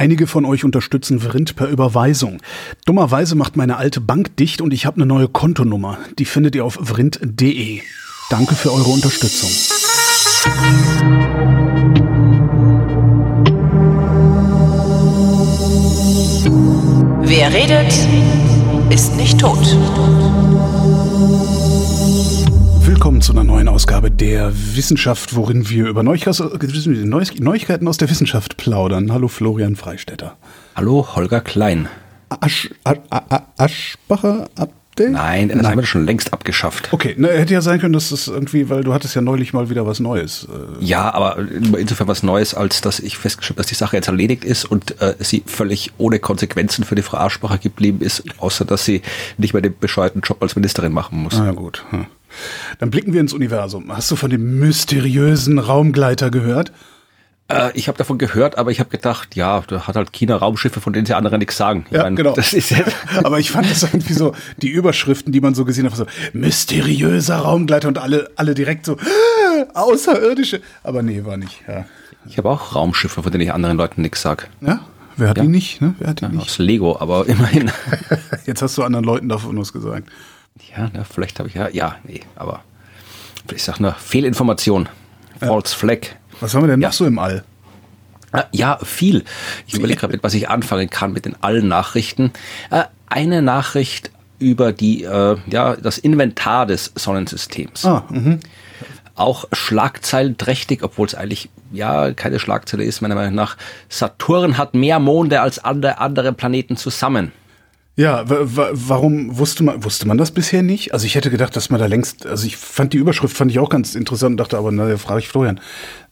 Einige von euch unterstützen Vrind per Überweisung. Dummerweise macht meine alte Bank dicht und ich habe eine neue Kontonummer. Die findet ihr auf vrind.de. Danke für eure Unterstützung. Wer redet, ist nicht tot. Willkommen zu einer neuen Ausgabe der Wissenschaft, worin wir über Neuigkeiten aus der Wissenschaft plaudern. Hallo Florian Freistetter. Hallo Holger Klein. Asch, Aschbacher Update? Nein, das Nein. haben wir schon längst abgeschafft. Okay, ne, hätte ja sein können, dass das irgendwie, weil du hattest ja neulich mal wieder was Neues. Äh. Ja, aber insofern was Neues, als dass ich festgestellt habe, dass die Sache jetzt erledigt ist und äh, sie völlig ohne Konsequenzen für die Frau Aschbacher geblieben ist, außer dass sie nicht mehr den bescheuerten Job als Ministerin machen muss. Na ah, gut. Hm. Dann blicken wir ins Universum. Hast du von dem mysteriösen Raumgleiter gehört? Äh, ich habe davon gehört, aber ich habe gedacht, ja, da hat halt China Raumschiffe, von denen sie andere nichts sagen. Ich ja, mein, genau. Das ist aber ich fand das irgendwie so, die Überschriften, die man so gesehen hat, so mysteriöser Raumgleiter und alle, alle direkt so außerirdische. Aber nee, war nicht. Ja. Ich habe auch Raumschiffe, von denen ich anderen Leuten nichts sag. Ja? Wer hat ja. die nicht? Ne? Wer hat die ja, nicht? Aus Lego, aber immerhin. Jetzt hast du anderen Leuten davon was gesagt. Ja, na, vielleicht habe ich ja, ja, nee, aber ich sag nur Fehlinformation, False. Flag. Was haben wir denn ja. noch so im All? Ah, ja, viel. Ich überlege gerade, was ich anfangen kann mit den All-Nachrichten. Äh, eine Nachricht über die, äh, ja, das Inventar des Sonnensystems. Ah, mh. Auch schlagzeilenträchtig, obwohl es eigentlich ja keine Schlagzeile ist, meiner Meinung nach. Saturn hat mehr Monde als andere Planeten zusammen. Ja, warum wusste man, wusste man das bisher nicht? Also ich hätte gedacht, dass man da längst, also ich fand die Überschrift fand ich auch ganz interessant und dachte aber, naja, frage ich Florian.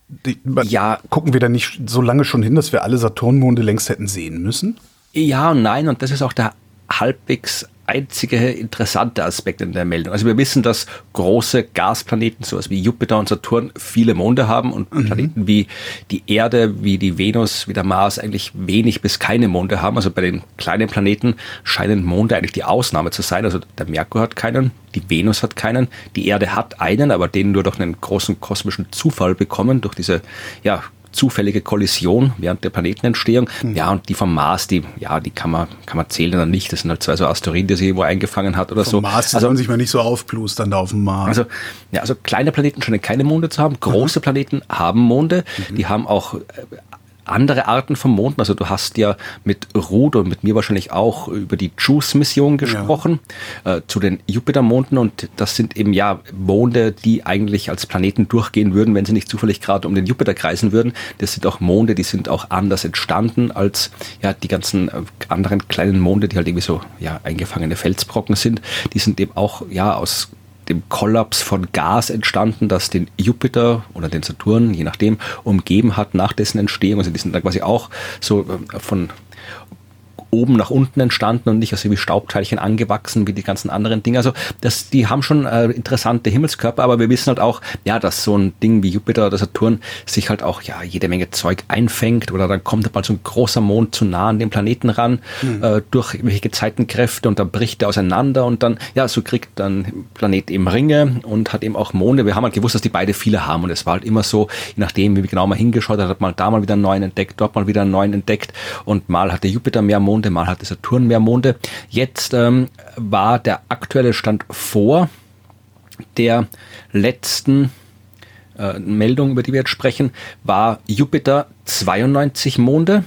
Die, ja, gucken wir da nicht so lange schon hin, dass wir alle Saturnmonde längst hätten sehen müssen? Ja und nein, und das ist auch der halbwegs einzige interessante Aspekt in der Meldung. Also wir wissen, dass große Gasplaneten, sowas wie Jupiter und Saturn, viele Monde haben und mhm. Planeten wie die Erde, wie die Venus, wie der Mars eigentlich wenig bis keine Monde haben. Also bei den kleinen Planeten scheinen Monde eigentlich die Ausnahme zu sein. Also der Merkur hat keinen, die Venus hat keinen, die Erde hat einen, aber den nur durch einen großen kosmischen Zufall bekommen, durch diese ja, zufällige Kollision während der Planetenentstehung. Mhm. Ja, und die vom Mars, die, ja, die kann man, kann man zählen oder nicht. Das sind halt zwei so Asteroiden, die sie irgendwo eingefangen hat oder vom so. Mars, also, sollen sich mal nicht so aufplustern da auf dem Mars. Also, ja, also kleine Planeten scheinen keine Monde zu haben. Große mhm. Planeten haben Monde. Mhm. Die haben auch äh, andere Arten von Monden. Also du hast ja mit Ruth und mit mir wahrscheinlich auch über die JUICE-Mission gesprochen, ja. äh, zu den Jupiter-Monden und das sind eben ja Monde, die eigentlich als Planeten durchgehen würden, wenn sie nicht zufällig gerade um den Jupiter kreisen würden. Das sind auch Monde, die sind auch anders entstanden als ja die ganzen äh, anderen kleinen Monde, die halt irgendwie so ja eingefangene Felsbrocken sind. Die sind eben auch ja aus dem Kollaps von Gas entstanden, das den Jupiter oder den Saturn, je nachdem, umgeben hat nach dessen Entstehung. Also die sind da quasi auch so äh, von oben nach unten entstanden und nicht aus wie Staubteilchen angewachsen wie die ganzen anderen Dinge. Also das, die haben schon äh, interessante Himmelskörper, aber wir wissen halt auch, ja, dass so ein Ding wie Jupiter oder Saturn sich halt auch ja jede Menge Zeug einfängt oder dann kommt mal so ein großer Mond zu nah an den Planeten ran mhm. äh, durch irgendwelche Gezeitenkräfte und dann bricht er auseinander und dann ja so kriegt dann Planet eben Ringe und hat eben auch Monde. Wir haben halt gewusst, dass die beide viele haben und es war halt immer so, je nachdem wie wir genau mal hingeschaut hat, hat mal da mal wieder einen neuen entdeckt, dort mal wieder einen neuen entdeckt und mal hatte Jupiter mehr Monde Monde, mal hatte Saturn mehr Monde. Jetzt ähm, war der aktuelle Stand vor der letzten äh, Meldung, über die wir jetzt sprechen, war Jupiter 92 Monde,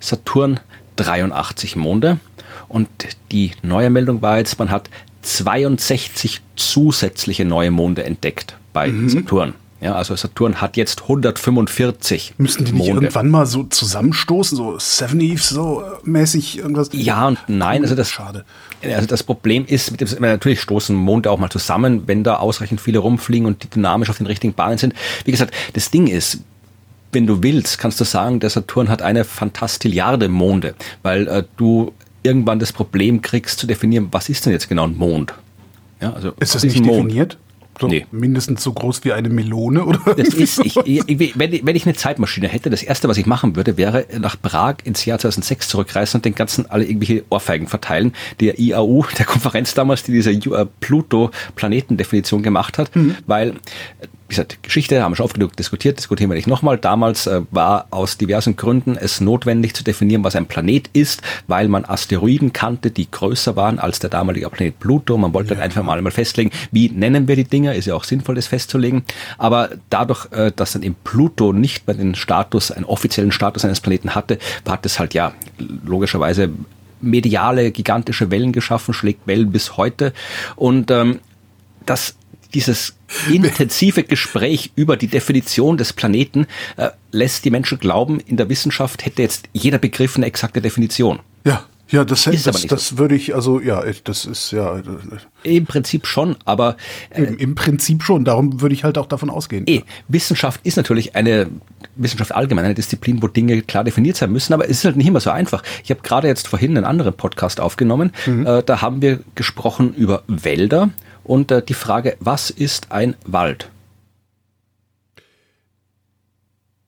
Saturn 83 Monde. Und die neue Meldung war jetzt, man hat 62 zusätzliche neue Monde entdeckt bei mhm. Saturn. Ja, also Saturn hat jetzt 145. Müssen die nicht Monde. irgendwann mal so zusammenstoßen, so Seven Eves so mäßig irgendwas? Ja und nein, also das schade. Also das Problem ist, mit dem, natürlich stoßen Monde auch mal zusammen, wenn da ausreichend viele rumfliegen und die dynamisch auf den richtigen Bahnen sind. Wie gesagt, das Ding ist, wenn du willst, kannst du sagen, der Saturn hat eine Fantastilliarde Monde, weil äh, du irgendwann das Problem kriegst zu definieren, was ist denn jetzt genau ein Mond? Ja, also ist das nicht Mond? definiert? So nee. mindestens so groß wie eine Melone oder das ist, ich, ich, wenn, wenn, ich eine Zeitmaschine hätte, das erste, was ich machen würde, wäre nach Prag ins Jahr 2006 zurückreisen und den ganzen alle irgendwelche Ohrfeigen verteilen. Der IAU, der Konferenz damals, die diese äh, Pluto-Planetendefinition gemacht hat, mhm. weil wie gesagt, Geschichte haben wir schon oft genug diskutiert, diskutieren wir nicht nochmal. Damals äh, war aus diversen Gründen es notwendig zu definieren, was ein Planet ist, weil man Asteroiden kannte, die größer waren als der damalige Planet Pluto. Man wollte ja. einfach mal mal festlegen, wie nennen wir die Dinger, ist ja auch sinnvoll, das festzulegen. Aber dadurch, äh, dass dann eben Pluto nicht mehr den Status, einen offiziellen Status eines Planeten hatte, hat es halt ja logischerweise mediale, gigantische Wellen geschaffen, schlägt Wellen bis heute. Und ähm, das dieses intensive Gespräch über die Definition des Planeten äh, lässt die Menschen glauben, in der Wissenschaft hätte jetzt jeder Begriff eine exakte Definition. Ja. Ja, das, ist das, das so. würde ich, also ja, das ist ja. Im Prinzip schon, aber. Äh, Im, Im, Prinzip schon, darum würde ich halt auch davon ausgehen. Eh, Wissenschaft ist natürlich eine, Wissenschaft allgemein, eine Disziplin, wo Dinge klar definiert sein müssen, aber es ist halt nicht immer so einfach. Ich habe gerade jetzt vorhin einen anderen Podcast aufgenommen, mhm. äh, da haben wir gesprochen über Wälder und äh, die Frage, was ist ein Wald?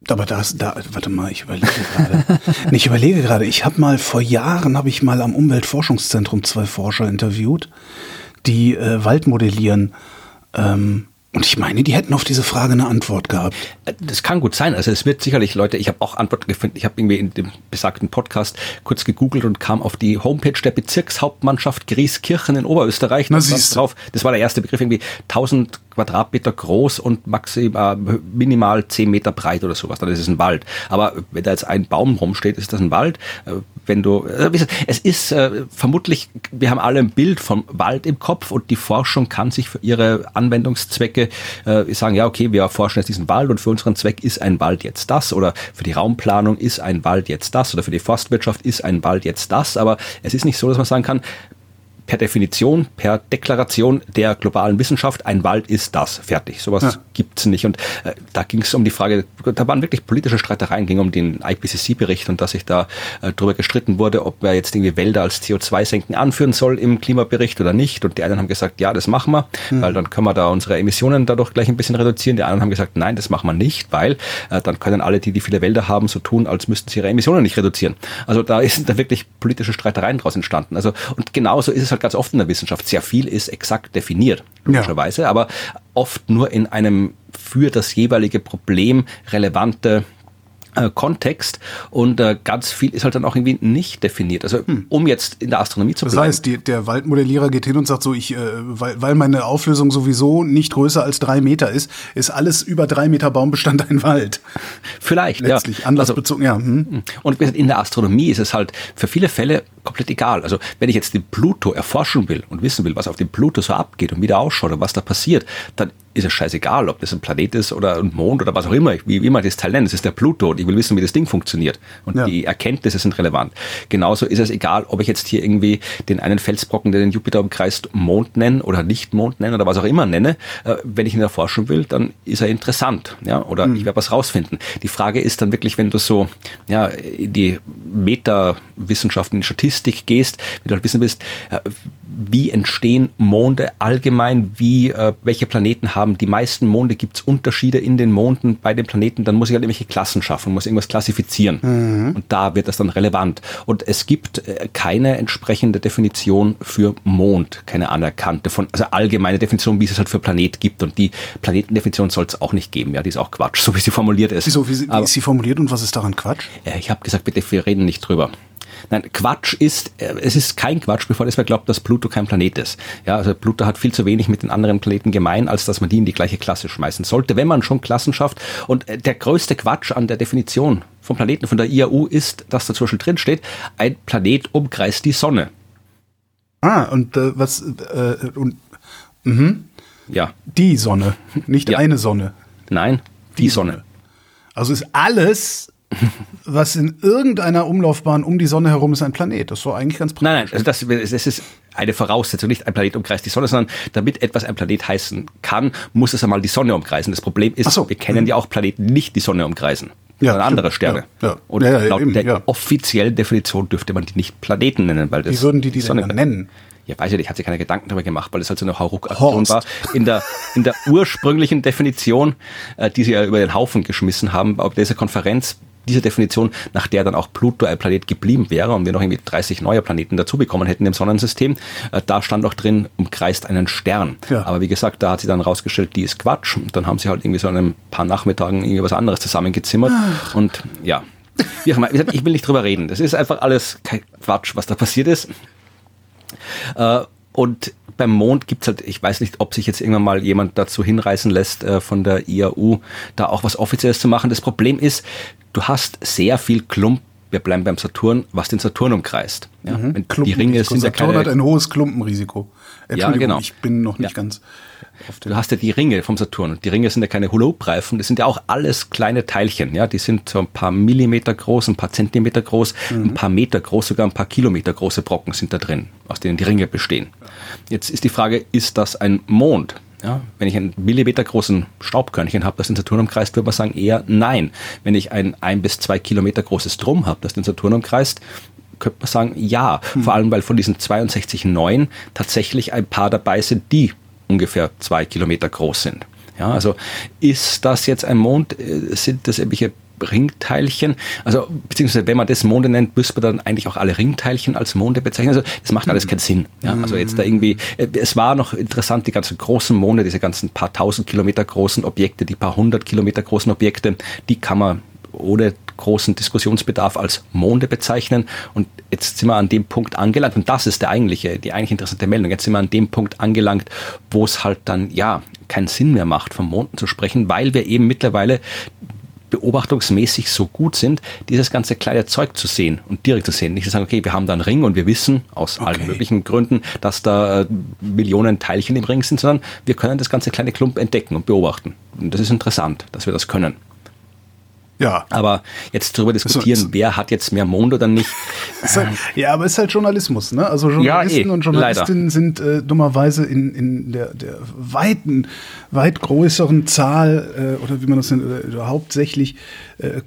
Aber das, da, warte mal, ich überlege gerade. ich überlege gerade, ich habe mal vor Jahren, habe ich mal am Umweltforschungszentrum zwei Forscher interviewt, die äh, Wald modellieren. Ähm, und ich meine, die hätten auf diese Frage eine Antwort gehabt. Äh, das kann gut sein. Also es wird sicherlich Leute, ich habe auch Antworten gefunden. Ich habe irgendwie in dem besagten Podcast kurz gegoogelt und kam auf die Homepage der Bezirkshauptmannschaft Grieskirchen in Oberösterreich. Na, das, drauf, das war der erste Begriff, irgendwie 1000 Quadratmeter groß und maximal minimal 10 Meter breit oder sowas. Dann ist es ein Wald. Aber wenn da jetzt ein Baum rumsteht, ist das ein Wald. Äh, wenn du, äh, es ist äh, vermutlich, wir haben alle ein Bild vom Wald im Kopf und die Forschung kann sich für ihre Anwendungszwecke sagen, ja, okay, wir erforschen jetzt diesen Wald und für unseren Zweck ist ein Wald jetzt das oder für die Raumplanung ist ein Wald jetzt das oder für die Forstwirtschaft ist ein Wald jetzt das. Aber es ist nicht so, dass man sagen kann, per Definition, per Deklaration der globalen Wissenschaft, ein Wald ist das. Fertig. Sowas ja. gibt's nicht. Und äh, da ging es um die Frage, da waren wirklich politische Streitereien, ging um den IPCC-Bericht und dass sich da äh, darüber gestritten wurde, ob man jetzt irgendwie Wälder als CO2-Senken anführen soll im Klimabericht oder nicht. Und die einen haben gesagt, ja, das machen wir, mhm. weil dann können wir da unsere Emissionen dadurch gleich ein bisschen reduzieren. Die anderen haben gesagt, nein, das machen wir nicht, weil äh, dann können alle, die, die viele Wälder haben, so tun, als müssten sie ihre Emissionen nicht reduzieren. Also da sind da wirklich politische Streitereien draus entstanden. Also und genauso ist es halt halt ganz oft in der Wissenschaft. Sehr viel ist exakt definiert, logischerweise, ja. aber oft nur in einem für das jeweilige Problem relevante äh, Kontext und äh, ganz viel ist halt dann auch irgendwie nicht definiert. Also hm. um jetzt in der Astronomie zu bleiben. Das heißt, die, der Waldmodellierer geht hin und sagt so, ich, äh, weil, weil meine Auflösung sowieso nicht größer als drei Meter ist, ist alles über drei Meter Baumbestand ein Wald. Vielleicht, Letztlich, ja. anlassbezogen, also, ja. Hm. hm. Und in der Astronomie ist es halt für viele Fälle komplett egal. Also wenn ich jetzt den Pluto erforschen will und wissen will, was auf dem Pluto so abgeht und wie der ausschaut und was da passiert, dann ist es scheißegal, ob das ein Planet ist oder ein Mond oder was auch immer, wie, wie man das Teil nennt. Es ist der Pluto und ich will wissen, wie das Ding funktioniert. Und ja. die Erkenntnisse sind relevant. Genauso ist es egal, ob ich jetzt hier irgendwie den einen Felsbrocken, der den Jupiter umkreist, Mond nenne oder nicht Mond nenne oder was auch immer nenne. Äh, wenn ich ihn erforschen will, dann ist er interessant. Ja? Oder mhm. ich werde was rausfinden. Die Frage ist dann wirklich, wenn du so ja, in die Metawissenschaften, in die Statistik gehst, wenn du halt wissen willst, äh, wie entstehen Monde allgemein, wie äh, welche Planeten haben die meisten Monde, gibt es Unterschiede in den Monden bei den Planeten, dann muss ich halt irgendwelche Klassen schaffen, muss irgendwas klassifizieren. Mhm. Und da wird das dann relevant. Und es gibt äh, keine entsprechende Definition für Mond, keine anerkannte von, also allgemeine Definition, wie es halt für Planet gibt. Und die Planetendefinition soll es auch nicht geben. Ja, die ist auch Quatsch, so wie sie formuliert ist. Wieso, wie, wie ist sie formuliert und was ist daran Quatsch? Ich habe gesagt, bitte, wir reden nicht drüber. Nein, Quatsch ist, äh, es ist kein Quatsch, bevor es wer glaubt, dass Pluto kein Planet ist. Ja, also Pluto hat viel zu wenig mit den anderen Planeten gemein, als dass man die in die gleiche Klasse schmeißen sollte, wenn man schon Klassen schafft. Und äh, der größte Quatsch an der Definition vom Planeten von der IAU ist, dass da zum Beispiel drin steht, ein Planet umkreist die Sonne. Ah, und äh, was, äh, und, mhm. Ja. Die Sonne, nicht ja. eine Sonne. Nein, die, die Sonne. Sonne. Also ist alles was in irgendeiner Umlaufbahn um die Sonne herum ist ein Planet. Das ist so eigentlich ganz praktisch. Nein, nein, also das, das ist eine Voraussetzung, nicht ein Planet umkreist die Sonne, sondern damit etwas ein Planet heißen kann, muss es einmal die Sonne umkreisen. Das Problem ist, so. wir kennen ja auch Planeten, die nicht die Sonne umkreisen. Ja, sondern andere Sterne. Ja, ja. Und ja, laut eben, der offiziellen Definition dürfte man die nicht Planeten nennen, weil das. Wie würden die die Sonne nennen? ja, weiß ich nicht, hat sich keine Gedanken darüber gemacht, weil es halt so eine Hauruck-Aktion war. In der, in der ursprünglichen Definition, äh, die sie ja über den Haufen geschmissen haben, auf dieser Konferenz dieser Definition, nach der dann auch Pluto ein Planet geblieben wäre und wir noch irgendwie 30 neue Planeten dazu bekommen hätten im Sonnensystem, äh, da stand auch drin, umkreist einen Stern. Ja. Aber wie gesagt, da hat sie dann rausgestellt, die ist Quatsch. Und dann haben sie halt irgendwie so an ein paar Nachmittagen irgendwie was anderes zusammengezimmert. Ach. Und ja, wie auch immer, ich will nicht drüber reden. Das ist einfach alles kein Quatsch, was da passiert ist. Äh, und beim Mond gibt's halt, ich weiß nicht, ob sich jetzt irgendwann mal jemand dazu hinreißen lässt, äh, von der IAU da auch was Offizielles zu machen. Das Problem ist, du hast sehr viel Klump wir bleiben beim Saturn, was den Saturn umkreist. Ja, mhm. Die Ringe sind ja keine, Saturn hat ein hohes Klumpenrisiko. Entschuldigung, ja, genau. ich bin noch nicht ja. ganz. Du hast ja die Ringe vom Saturn und die Ringe sind ja keine Hula-Hoop-Reifen, das sind ja auch alles kleine Teilchen, ja, die sind so ein paar Millimeter groß, ein paar Zentimeter groß, mhm. ein paar Meter groß, sogar ein paar Kilometer große Brocken sind da drin, aus denen die Ringe bestehen. Jetzt ist die Frage, ist das ein Mond? Ja, wenn ich einen Millimeter großen Staubkörnchen habe, das den Saturn umkreist, würde man sagen eher nein. Wenn ich ein ein bis zwei Kilometer großes Drum habe, das den Saturn umkreist, könnte man sagen ja. Hm. Vor allem, weil von diesen 62 neuen tatsächlich ein paar dabei sind, die ungefähr zwei Kilometer groß sind. Ja, also ist das jetzt ein Mond? Äh, sind das irgendwelche Ringteilchen. Also, beziehungsweise, wenn man das Monde nennt, müsste man dann eigentlich auch alle Ringteilchen als Monde bezeichnen. Also, das macht alles keinen Sinn. Ja, also jetzt da irgendwie, äh, es war noch interessant, die ganzen großen Monde, diese ganzen paar tausend Kilometer großen Objekte, die paar hundert Kilometer großen Objekte, die kann man ohne großen Diskussionsbedarf als Monde bezeichnen. Und jetzt sind wir an dem Punkt angelangt, und das ist der eigentliche, die eigentlich interessante Meldung. Jetzt sind wir an dem Punkt angelangt, wo es halt dann, ja, keinen Sinn mehr macht, vom Monden zu sprechen, weil wir eben mittlerweile beobachtungsmäßig so gut sind, dieses ganze kleine Zeug zu sehen und direkt zu sehen. Nicht zu sagen, okay, wir haben da einen Ring und wir wissen aus okay. allen möglichen Gründen, dass da äh, Millionen Teilchen im Ring sind, sondern wir können das ganze kleine Klump entdecken und beobachten. Und das ist interessant, dass wir das können. Ja. Aber jetzt darüber diskutieren, so, wer hat jetzt mehr Mond oder nicht. Halt, ja, aber es ist halt Journalismus, ne? Also Journalisten ja, eh, und Journalistinnen leider. sind äh, dummerweise in, in der, der weiten, weit größeren Zahl äh, oder wie man das nennt, äh, hauptsächlich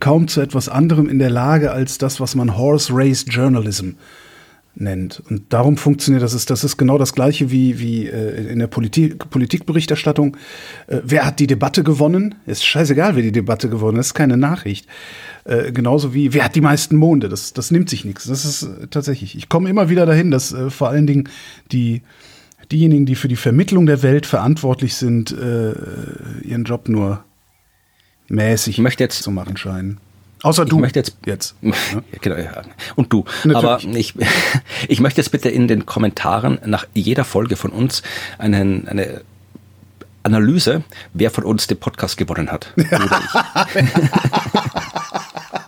kaum zu etwas anderem in der Lage als das, was man Horse Race Journalism äh, nennt. Und darum funktioniert das. Ist, das ist genau das Gleiche wie, wie äh, in der Politik, Politikberichterstattung. Äh, wer hat die Debatte gewonnen? Ist scheißegal, wer die Debatte gewonnen hat. Das ist keine Nachricht. Äh, genauso wie, wer hat die meisten Monde? Das, das nimmt sich nichts. Das ist äh, tatsächlich. Ich komme immer wieder dahin, dass äh, vor allen Dingen die diejenigen, die für die Vermittlung der Welt verantwortlich sind, äh, ihren Job nur mäßig jetzt zu machen scheinen. Außer du. Ich möchte jetzt, jetzt. Ja, genau, ja. Und du. Natürlich. Aber ich, ich möchte jetzt bitte in den Kommentaren nach jeder Folge von uns einen, eine Analyse, wer von uns den Podcast gewonnen hat.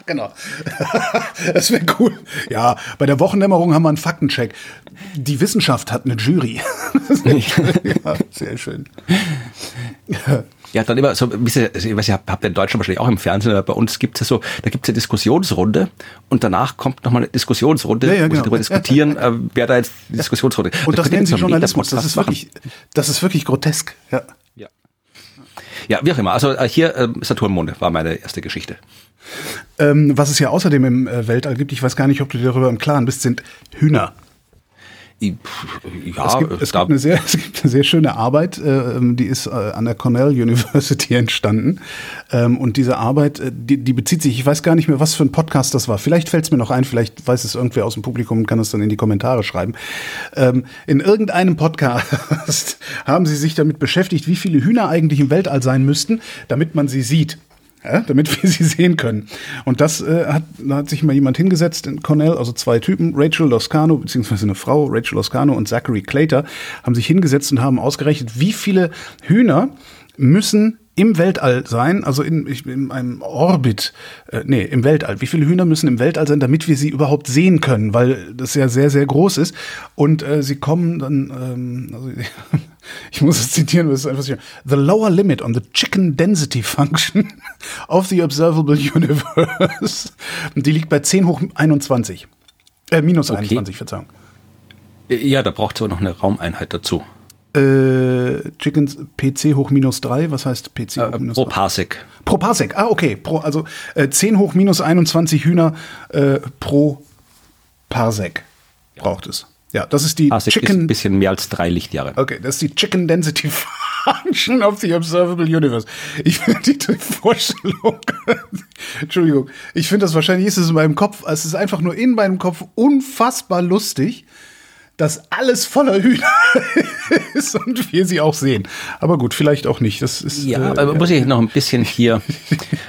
genau. Das wäre cool. Ja, bei der Wochendämmerung haben wir einen Faktencheck. Die Wissenschaft hat eine Jury. ja, sehr schön. Ja, dann immer so, ich weiß, ihr habt in Deutschland wahrscheinlich auch im Fernsehen, aber bei uns gibt es ja so, da gibt es eine Diskussionsrunde und danach kommt nochmal eine Diskussionsrunde, ja, ja, genau. wo sie darüber diskutieren, äh, wer da jetzt die Diskussionsrunde. Und das, das nennen sie Journalismus, das ist, wirklich, das ist wirklich grotesk. Ja. ja. Ja, wie auch immer. Also äh, hier äh, Saturnmonde war meine erste Geschichte. Ähm, was es ja außerdem im äh, Weltall gibt, ich weiß gar nicht, ob du dir darüber im Klaren bist, sind Hühner. Ja, es gibt, es, gibt eine sehr, es gibt eine sehr schöne Arbeit, äh, die ist äh, an der Cornell University entstanden. Ähm, und diese Arbeit, äh, die, die, bezieht sich, ich weiß gar nicht mehr, was für ein Podcast das war. Vielleicht fällt es mir noch ein, vielleicht weiß es irgendwer aus dem Publikum und kann es dann in die Kommentare schreiben. Ähm, in irgendeinem Podcast haben sie sich damit beschäftigt, wie viele Hühner eigentlich im Weltall sein müssten, damit man sie sieht ja, damit wir sie sehen können. Und das äh, hat, da hat sich mal jemand hingesetzt in Cornell, also zwei Typen, Rachel Loscano, beziehungsweise eine Frau, Rachel Loscano und Zachary Clater, haben sich hingesetzt und haben ausgerechnet, wie viele Hühner müssen im Weltall sein, also in, in einem Orbit, äh, nee, im Weltall. Wie viele Hühner müssen im Weltall sein, damit wir sie überhaupt sehen können, weil das ja sehr, sehr groß ist. Und äh, sie kommen dann, ähm, also, ich muss es zitieren, das ist einfach so, The lower limit on the chicken density function of the observable universe, die liegt bei 10 hoch 21. Äh, minus okay. 21, Verzeihung. Ja, da braucht es aber noch eine Raumeinheit dazu. Äh, Chickens PC hoch minus 3, was heißt PC hoch äh, minus Pro Parsec. Pro Parsec, ah, okay. Pro, also äh, 10 hoch minus 21 Hühner äh, pro Parsec braucht es. Ja, das ist die Parsec Chicken. Ist ein bisschen mehr als drei Lichtjahre. Okay, das ist die Chicken Density Function of the Observable Universe. Ich finde die Vorstellung, Entschuldigung, ich finde das wahrscheinlich ist es in meinem Kopf, es ist einfach nur in meinem Kopf unfassbar lustig dass alles voller Hühner ist und wir sie auch sehen. Aber gut, vielleicht auch nicht. Das ist, ja, äh, aber muss ich noch ein bisschen hier,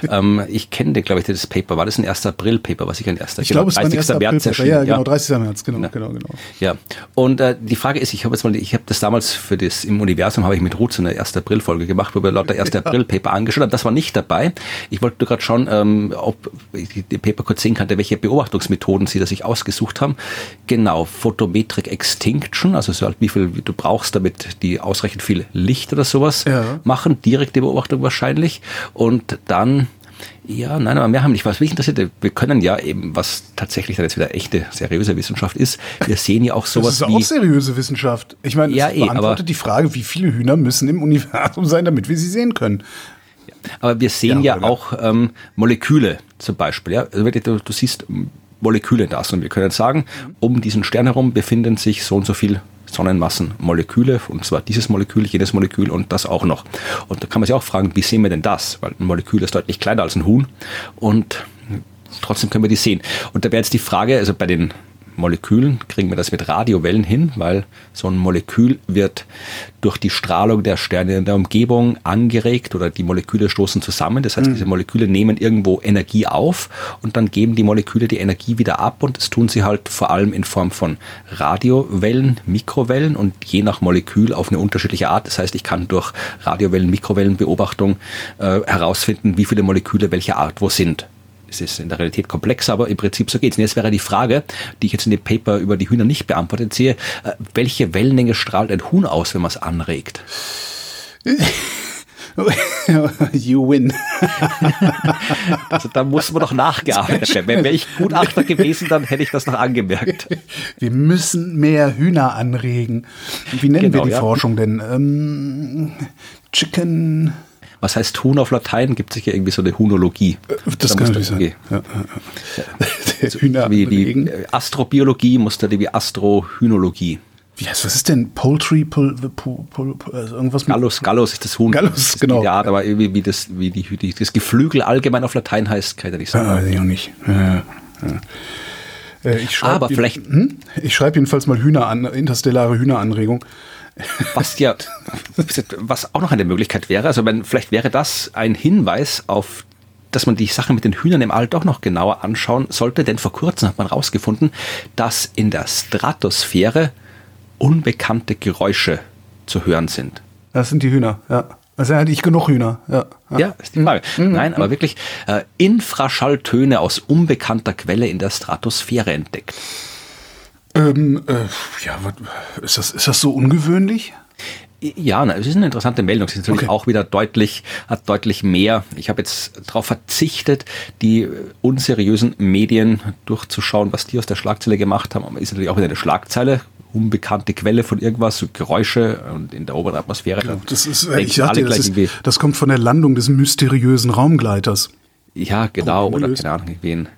ähm, ich kenne, glaube ich, das Paper. War das ein 1. April-Paper, was ich ein 1. Ich genau, glaube, es war ein 1. März erschienen. Ja, genau, 30. März, genau, ja. genau, genau. Ja, und äh, die Frage ist, ich habe jetzt mal, ich habe das damals für das im Universum, habe ich mit Ruth so eine 1. April-Folge gemacht, wo wir lauter 1. Ja. April-Paper angeschaut haben. Das war nicht dabei. Ich wollte nur gerade schauen, ähm, ob ich die Paper kurz sehen kannte, welche Beobachtungsmethoden sie da sich ausgesucht haben. Genau, Photometrik Extinction, also so halt wie viel du brauchst, damit die ausreichend viel Licht oder sowas ja. machen, direkte Beobachtung wahrscheinlich. Und dann ja, nein, aber mehr haben nicht. Was mich interessiert, wir können ja eben, was tatsächlich dann jetzt wieder echte, seriöse Wissenschaft ist, wir sehen ja auch sowas Das ist wie, auch seriöse Wissenschaft. Ich meine, ja, es eh, beantwortet die Frage, wie viele Hühner müssen im Universum sein, damit wir sie sehen können. Aber wir sehen ja, ja auch ähm, Moleküle zum Beispiel. Ja? Also du, du siehst Moleküle das. Und wir können sagen, um diesen Stern herum befinden sich so und so viel Sonnenmassenmoleküle, und zwar dieses Molekül, jedes Molekül und das auch noch. Und da kann man sich auch fragen, wie sehen wir denn das? Weil ein Molekül ist deutlich kleiner als ein Huhn und trotzdem können wir die sehen. Und da wäre jetzt die Frage, also bei den Molekülen kriegen wir das mit Radiowellen hin, weil so ein Molekül wird durch die Strahlung der Sterne in der Umgebung angeregt oder die Moleküle stoßen zusammen. Das heißt, mhm. diese Moleküle nehmen irgendwo Energie auf und dann geben die Moleküle die Energie wieder ab und das tun sie halt vor allem in Form von Radiowellen, Mikrowellen und je nach Molekül auf eine unterschiedliche Art. Das heißt, ich kann durch Radiowellen, Mikrowellenbeobachtung äh, herausfinden, wie viele Moleküle welcher Art wo sind es ist in der Realität komplexer, aber im Prinzip so geht's. Und jetzt wäre die Frage, die ich jetzt in dem Paper über die Hühner nicht beantwortet sehe, äh, welche Wellenlänge strahlt ein Huhn aus, wenn man es anregt? you win. also da muss man doch nachgearbeitet werden. Wäre ich Gutachter gewesen, dann hätte ich das noch angemerkt. Wir müssen mehr Hühner anregen. Wie nennen genau, wir die ja. Forschung denn? Ähm, Chicken was heißt Huhn auf Latein? Gibt es ja irgendwie so eine Hunologie. Äh, das da kann natürlich sein. Ja, ja, ja. so Hühner wie die Astrobiologie muss da wie Astrohünologie. Wie heißt, was ist denn Poultry, Pul, Pul, Pul, also irgendwas mit Gallus, Gallus ist das Huhn. Gallus, das genau. Ja, aber irgendwie wie das, wie die, wie das Geflügel allgemein auf Latein heißt, kann ich nicht sagen. Ah, weiß ich auch nicht. Ja. Äh, ich aber vielleicht. Hm? Ich schreibe jedenfalls mal Hühner an, interstellare Hühneranregung. Was ja, was auch noch eine Möglichkeit wäre, also wenn, vielleicht wäre das ein Hinweis auf dass man die Sache mit den Hühnern im All doch noch genauer anschauen sollte, denn vor kurzem hat man herausgefunden, dass in der Stratosphäre unbekannte Geräusche zu hören sind. Das sind die Hühner, ja. Also hätte ich genug Hühner, ja. Ja, ist die Frage. Mhm. Nein, aber wirklich äh, Infraschalltöne aus unbekannter Quelle in der Stratosphäre entdeckt. Ähm, äh, ja, ist das, ist das so ungewöhnlich? Ja, es ist eine interessante Meldung. Es ist natürlich okay. auch wieder deutlich, hat deutlich mehr. Ich habe jetzt darauf verzichtet, die unseriösen Medien durchzuschauen, was die aus der Schlagzeile gemacht haben. Ist natürlich auch wieder eine Schlagzeile. Unbekannte Quelle von irgendwas, so Geräusche und in der oberen Atmosphäre. Ja, das ist, ich dachte, das, ist, das kommt von der Landung des mysteriösen Raumgleiters. Ja, genau. Oder keine Ahnung, ein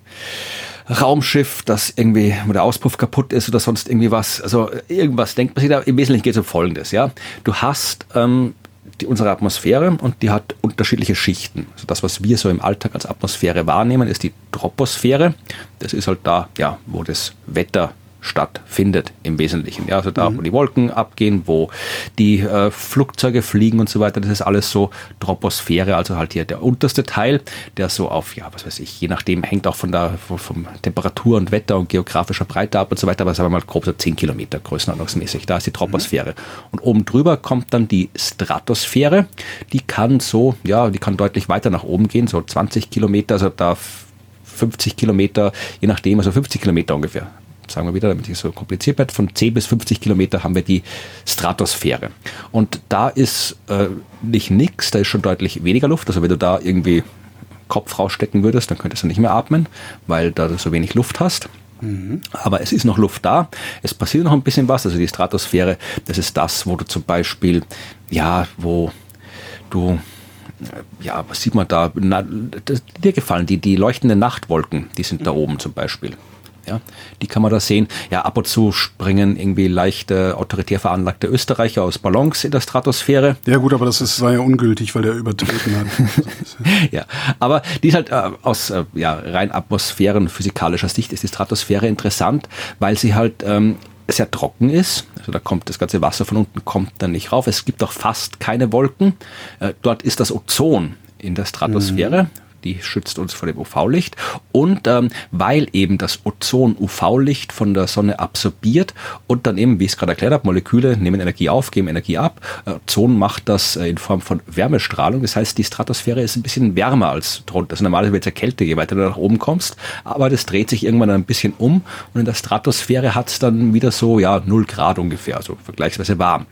Raumschiff, das irgendwie, wo der Auspuff kaputt ist oder sonst irgendwie was. Also irgendwas denkt man sich da. Im Wesentlichen geht es um Folgendes, ja. Du hast ähm, die, unsere Atmosphäre und die hat unterschiedliche Schichten. Also das, was wir so im Alltag als Atmosphäre wahrnehmen, ist die Troposphäre. Das ist halt da, ja, wo das Wetter stattfindet im Wesentlichen. Ja, also da, mhm. wo die Wolken abgehen, wo die äh, Flugzeuge fliegen und so weiter, das ist alles so Troposphäre, also halt hier der unterste Teil, der so auf, ja, was weiß ich, je nachdem hängt auch von der vom Temperatur und Wetter und geografischer Breite ab und so weiter, aber sagen wir mal grob so 10 Kilometer größenordnungsmäßig, da ist die Troposphäre. Mhm. Und oben drüber kommt dann die Stratosphäre, die kann so, ja, die kann deutlich weiter nach oben gehen, so 20 Kilometer, also da 50 Kilometer, je nachdem, also 50 Kilometer ungefähr sagen wir wieder, damit ich so kompliziert werde, von 10 bis 50 Kilometer haben wir die Stratosphäre. Und da ist äh, nicht nix, da ist schon deutlich weniger Luft. Also wenn du da irgendwie Kopf rausstecken würdest, dann könntest du nicht mehr atmen, weil da du so wenig Luft hast. Mhm. Aber es ist noch Luft da. Es passiert noch ein bisschen was. Also die Stratosphäre, das ist das, wo du zum Beispiel, ja, wo du ja, was sieht man da? Na, dir gefallen die, die leuchtenden Nachtwolken, die sind da oben zum Beispiel. Ja, die kann man da sehen. Ja, ab und zu springen irgendwie leichte autoritär veranlagte Österreicher aus Ballons in der Stratosphäre. Ja gut, aber das ist, war ja ungültig, weil der übertreten hat. ja, aber die ist halt äh, aus äh, ja, rein atmosphärenphysikalischer Sicht ist die Stratosphäre interessant, weil sie halt ähm, sehr trocken ist. Also da kommt das ganze Wasser von unten kommt dann nicht rauf. Es gibt auch fast keine Wolken. Äh, dort ist das Ozon in der Stratosphäre. Mhm die schützt uns vor dem UV-Licht. Und ähm, weil eben das Ozon UV-Licht von der Sonne absorbiert und dann eben, wie ich es gerade erklärt habe, Moleküle nehmen Energie auf, geben Energie ab. Äh, Ozon macht das äh, in Form von Wärmestrahlung. Das heißt, die Stratosphäre ist ein bisschen wärmer als drunter. Also normalerweise wird es ja kälter, je weiter du nach oben kommst. Aber das dreht sich irgendwann ein bisschen um und in der Stratosphäre hat es dann wieder so, ja, 0 Grad ungefähr, also vergleichsweise warm.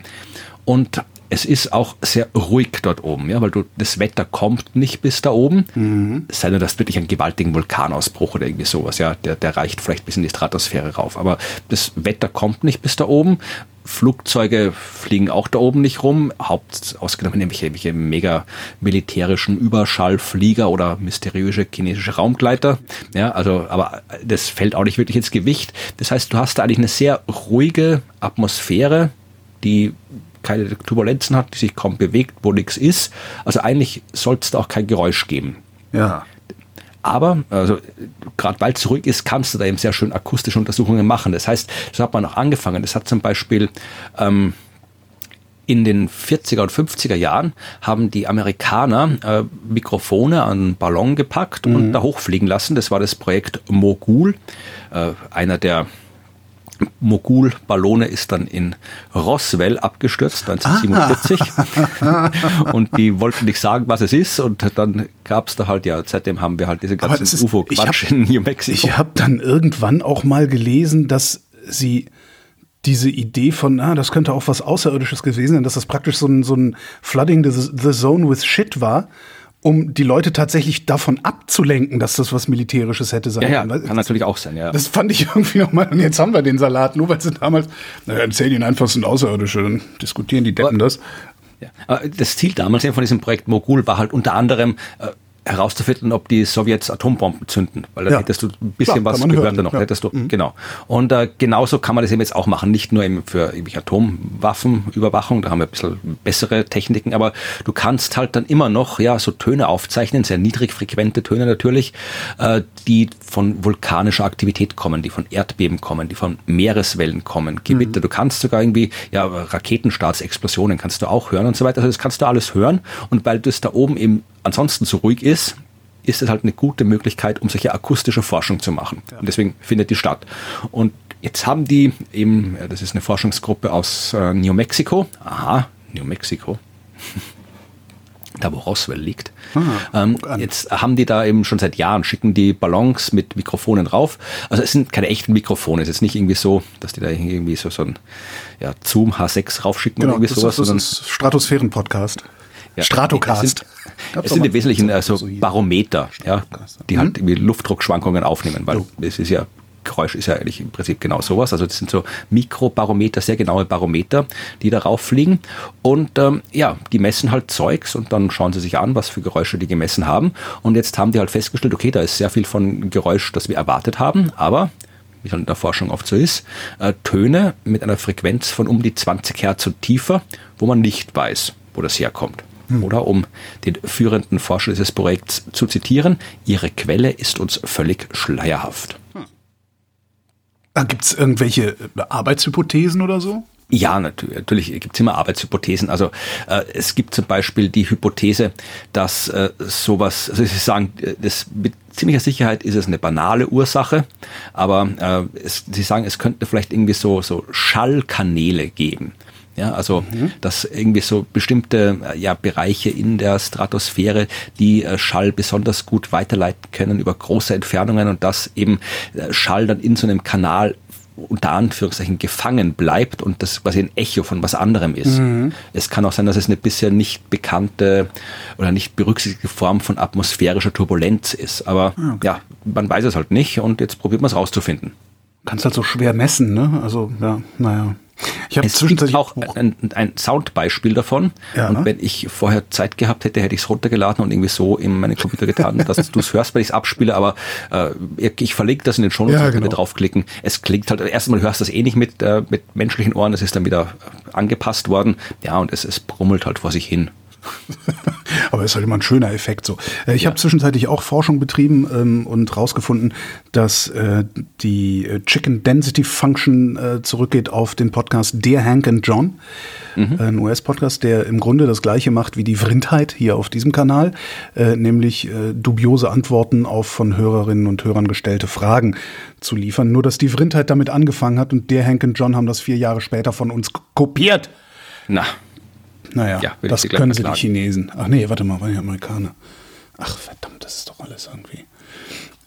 Und es ist auch sehr ruhig dort oben, ja, weil du, das Wetter kommt nicht bis da oben. Mhm. Sei denn, dass wirklich ein gewaltigen Vulkanausbruch oder irgendwie sowas, ja, der, der reicht vielleicht bis in die Stratosphäre rauf. Aber das Wetter kommt nicht bis da oben. Flugzeuge fliegen auch da oben nicht rum, haupt ausgenommen nämlich irgendwelche mega militärischen Überschallflieger oder mysteriöse chinesische Raumgleiter. Ja, also, aber das fällt auch nicht wirklich ins Gewicht. Das heißt, du hast da eigentlich eine sehr ruhige Atmosphäre, die keine Turbulenzen hat, die sich kaum bewegt, wo nichts ist. Also eigentlich soll es da auch kein Geräusch geben. Ja. Aber, also, gerade weil es ruhig ist, kannst du da eben sehr schön akustische Untersuchungen machen. Das heißt, so hat man auch angefangen. Das hat zum Beispiel ähm, in den 40er und 50er Jahren haben die Amerikaner äh, Mikrofone an Ballon gepackt und mhm. da hochfliegen lassen. Das war das Projekt Mogul, äh, einer der Mogul-Ballone ist dann in Roswell abgestürzt, 1947. Ah. und die wollten nicht sagen, was es ist. Und dann gab es da halt, ja, seitdem haben wir halt diese ganzen UFO-Quatsch in New Mexico. Ich habe dann irgendwann auch mal gelesen, dass sie diese Idee von, ah, das könnte auch was Außerirdisches gewesen sein, dass das praktisch so ein, so ein Flooding the, the Zone with Shit war um die Leute tatsächlich davon abzulenken, dass das was Militärisches hätte sein ja, ja, kann. natürlich auch sein, ja. Das fand ich irgendwie nochmal, und jetzt haben wir den Salat, nur weil sie damals, naja, erzähl ihnen einfach, es sind Außerirdische, dann diskutieren die Deppen das. Ja. Das Ziel damals von diesem Projekt Mogul war halt unter anderem, äh, herauszufinden, ob die Sowjets Atombomben zünden, weil da ja. hättest du ein bisschen Klar, was gehört da noch, ja. hättest du, mhm. genau. Und äh, genauso kann man das eben jetzt auch machen, nicht nur eben für Atomwaffenüberwachung, da haben wir ein bisschen bessere Techniken, aber du kannst halt dann immer noch, ja, so Töne aufzeichnen, sehr niedrigfrequente Töne natürlich, äh, die von vulkanischer Aktivität kommen, die von Erdbeben kommen, die von Meereswellen kommen, Gewitter, mhm. du kannst sogar irgendwie, ja, Raketenstartsexplosionen kannst du auch hören und so weiter, also das kannst du alles hören und weil das da oben eben ansonsten so ruhig ist, ist es halt eine gute Möglichkeit, um solche akustische Forschung zu machen. Ja. Und deswegen findet die statt. Und jetzt haben die eben, das ist eine Forschungsgruppe aus äh, New Mexico. Aha, New Mexico. da wo Roswell liegt. Ah, ähm, jetzt haben die da eben schon seit Jahren, schicken die Ballons mit Mikrofonen rauf. Also es sind keine echten Mikrofone, es ist nicht irgendwie so, dass die da irgendwie so, so ein ja, Zoom H6 raufschicken genau, oder irgendwie sowas. Das ist Stratosphären-Podcast. Ja, Stratocast. Es sind, im Wesentlichen also Barometer, ja, die halt mhm. Luftdruckschwankungen aufnehmen, weil es ist ja Geräusch ist ja eigentlich im Prinzip genau sowas. Also das sind so Mikrobarometer, sehr genaue Barometer, die darauf fliegen. Und ähm, ja, die messen halt Zeugs und dann schauen sie sich an, was für Geräusche die gemessen haben. Und jetzt haben die halt festgestellt, okay, da ist sehr viel von Geräusch, das wir erwartet haben, aber wie es halt in der Forschung oft so ist, äh, Töne mit einer Frequenz von um die 20 Hertz und tiefer, wo man nicht weiß, wo das herkommt. Hm. Oder um den führenden Forscher dieses Projekts zu zitieren, ihre Quelle ist uns völlig schleierhaft. Hm. Gibt es irgendwelche äh, Arbeitshypothesen oder so? Ja, natürlich, natürlich gibt es immer Arbeitshypothesen. Also äh, es gibt zum Beispiel die Hypothese, dass äh, sowas, also Sie sagen, äh, das mit ziemlicher Sicherheit ist es eine banale Ursache, aber äh, es, Sie sagen, es könnte vielleicht irgendwie so, so Schallkanäle geben. Ja, also mhm. dass irgendwie so bestimmte äh, ja, Bereiche in der Stratosphäre, die äh, Schall besonders gut weiterleiten können über große Entfernungen und dass eben äh, Schall dann in so einem Kanal unter Anführungszeichen gefangen bleibt und das quasi ein Echo von was anderem ist. Mhm. Es kann auch sein, dass es eine bisher nicht bekannte oder nicht berücksichtigte Form von atmosphärischer Turbulenz ist. Aber ah, okay. ja, man weiß es halt nicht und jetzt probiert man es rauszufinden. Kannst halt so schwer messen, ne? Also, ja, naja. Ich habe zwischenzeitlich auch ein, ein Soundbeispiel davon. Ja, und ne? wenn ich vorher Zeit gehabt hätte, hätte ich es runtergeladen und irgendwie so in meinen Computer getan, dass du es hörst, weil ich es abspiele. Aber äh, ich verlinke das in den Show ja, genau. draufklicken. Es klingt halt, erstmal hörst du das eh nicht mit, äh, mit menschlichen Ohren, das ist dann wieder angepasst worden. Ja, und es, es brummelt halt vor sich hin. Aber ist halt immer ein schöner Effekt so. Äh, ich ja. habe zwischenzeitlich auch Forschung betrieben ähm, und rausgefunden, dass äh, die äh, Chicken Density Function äh, zurückgeht auf den Podcast Dear Hank and John. Mhm. Ein US-Podcast, der im Grunde das gleiche macht wie die Vrindheit hier auf diesem Kanal, äh, nämlich äh, dubiose Antworten auf von Hörerinnen und Hörern gestellte Fragen zu liefern. Nur, dass die Vrindheit damit angefangen hat und Dear Hank and John haben das vier Jahre später von uns kopiert. Na. Naja, ja, das können sie die Chinesen. Ach nee, warte mal, waren die Amerikaner. Ach verdammt, das ist doch alles irgendwie.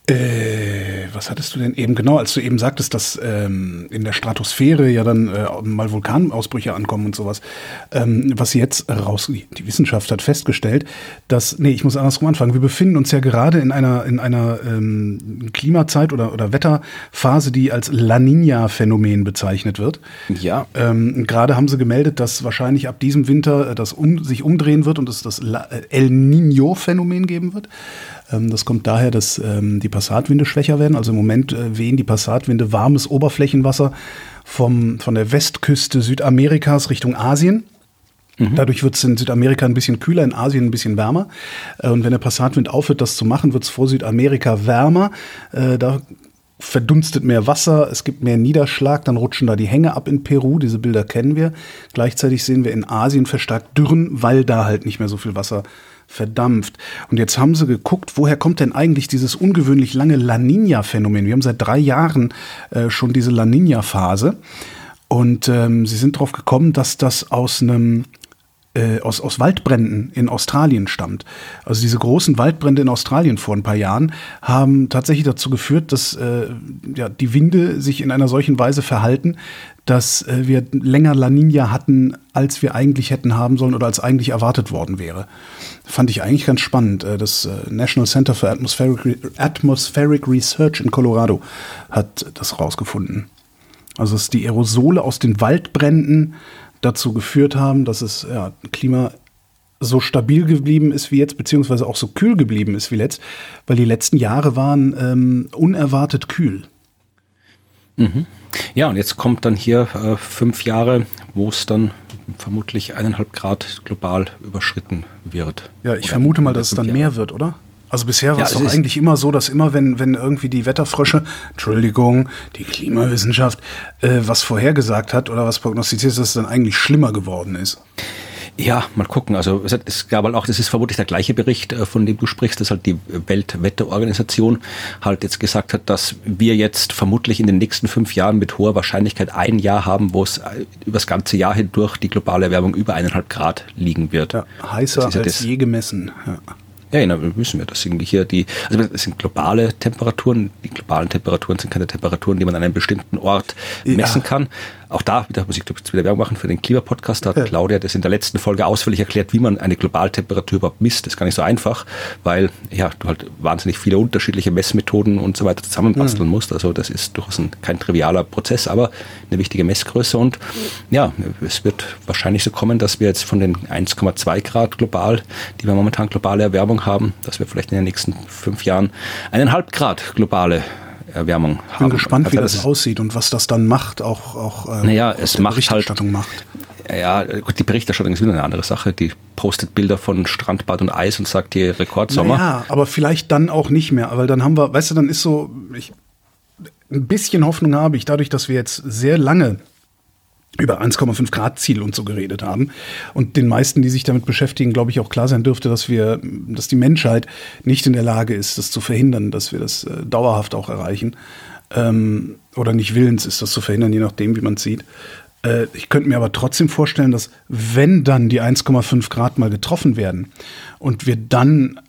Äh, was hattest du denn eben genau, als du eben sagtest, dass ähm, in der Stratosphäre ja dann äh, mal Vulkanausbrüche ankommen und sowas. Ähm, was jetzt raus, die Wissenschaft hat festgestellt, dass, nee, ich muss andersrum anfangen. Wir befinden uns ja gerade in einer in einer ähm, Klimazeit oder oder Wetterphase, die als La Nina-Phänomen bezeichnet wird. Ja. Ähm, gerade haben sie gemeldet, dass wahrscheinlich ab diesem Winter äh, das um, sich umdrehen wird und es das La äh, El Nino-Phänomen geben wird. Ähm, das kommt daher, dass ähm, die Passatwinde schwächer werden. Also im Moment äh, wehen die Passatwinde warmes Oberflächenwasser vom, von der Westküste Südamerikas Richtung Asien. Mhm. Dadurch wird es in Südamerika ein bisschen kühler, in Asien ein bisschen wärmer. Äh, und wenn der Passatwind aufhört, das zu machen, wird es vor Südamerika wärmer. Äh, da verdunstet mehr Wasser, es gibt mehr Niederschlag, dann rutschen da die Hänge ab in Peru, diese Bilder kennen wir. Gleichzeitig sehen wir in Asien verstärkt Dürren, weil da halt nicht mehr so viel Wasser verdampft. Und jetzt haben sie geguckt, woher kommt denn eigentlich dieses ungewöhnlich lange La Nina-Phänomen? Wir haben seit drei Jahren äh, schon diese La Nina-Phase. Und ähm, sie sind darauf gekommen, dass das aus einem äh, aus, aus Waldbränden in Australien stammt. Also diese großen Waldbrände in Australien vor ein paar Jahren haben tatsächlich dazu geführt, dass äh, ja, die Winde sich in einer solchen Weise verhalten, dass äh, wir länger La Nina hatten, als wir eigentlich hätten haben sollen oder als eigentlich erwartet worden wäre. Fand ich eigentlich ganz spannend. Äh, das äh, National Center for Atmospheric, Atmospheric Research in Colorado hat das rausgefunden. Also dass die Aerosole aus den Waldbränden dazu geführt haben, dass es ja, Klima so stabil geblieben ist wie jetzt, beziehungsweise auch so kühl geblieben ist wie letzt, weil die letzten Jahre waren ähm, unerwartet kühl. Mhm. Ja, und jetzt kommt dann hier äh, fünf Jahre, wo es dann vermutlich eineinhalb Grad global überschritten wird. Ja, ich oder vermute mal, dass es dann Jahre. mehr wird, oder? Also bisher war ja, es doch eigentlich immer so, dass immer, wenn, wenn irgendwie die Wetterfrösche, Entschuldigung, die Klimawissenschaft, äh, was vorhergesagt hat oder was prognostiziert, dass es dann eigentlich schlimmer geworden ist. Ja, mal gucken. Also es gab halt auch, das ist vermutlich der gleiche Bericht, äh, von dem du sprichst, dass halt die Weltwetterorganisation halt jetzt gesagt hat, dass wir jetzt vermutlich in den nächsten fünf Jahren mit hoher Wahrscheinlichkeit ein Jahr haben, wo es äh, über das ganze Jahr hindurch die globale Erwärmung über eineinhalb Grad liegen wird. Ja, heißer als ja je gemessen. Ja. Ja, genau, wissen wir. Das sind hier die, also das sind globale Temperaturen. Die globalen Temperaturen sind keine Temperaturen, die man an einem bestimmten Ort messen ja. kann. Auch da wieder muss ich jetzt wieder Werbung machen für den Klimapodcast. Da hat ja. Claudia das in der letzten Folge ausführlich erklärt, wie man eine Globaltemperatur überhaupt misst. Das ist gar nicht so einfach, weil ja du halt wahnsinnig viele unterschiedliche Messmethoden und so weiter zusammenbasteln mhm. musst. Also das ist durchaus ein, kein trivialer Prozess, aber eine wichtige Messgröße. Und ja, es wird wahrscheinlich so kommen, dass wir jetzt von den 1,2 Grad global, die wir momentan globale Erwärmung haben, dass wir vielleicht in den nächsten fünf Jahren eineinhalb Grad globale Erwärmung ich bin haben. gespannt, also wie das, das aussieht und was das dann macht, auch, auch äh, naja, es macht Berichterstattung halt, macht. Ja, gut, die Berichterstattung ist wieder eine andere Sache. Die postet Bilder von Strandbad und Eis und sagt hier Rekordsommer. Ja, aber vielleicht dann auch nicht mehr, weil dann haben wir, weißt du, dann ist so, ich, ein bisschen Hoffnung habe ich, dadurch, dass wir jetzt sehr lange über 1,5 Grad Ziel und so geredet haben. Und den meisten, die sich damit beschäftigen, glaube ich, auch klar sein dürfte, dass wir, dass die Menschheit nicht in der Lage ist, das zu verhindern, dass wir das äh, dauerhaft auch erreichen. Ähm, oder nicht willens ist, das zu verhindern, je nachdem, wie man es sieht. Äh, ich könnte mir aber trotzdem vorstellen, dass wenn dann die 1,5 Grad mal getroffen werden und wir dann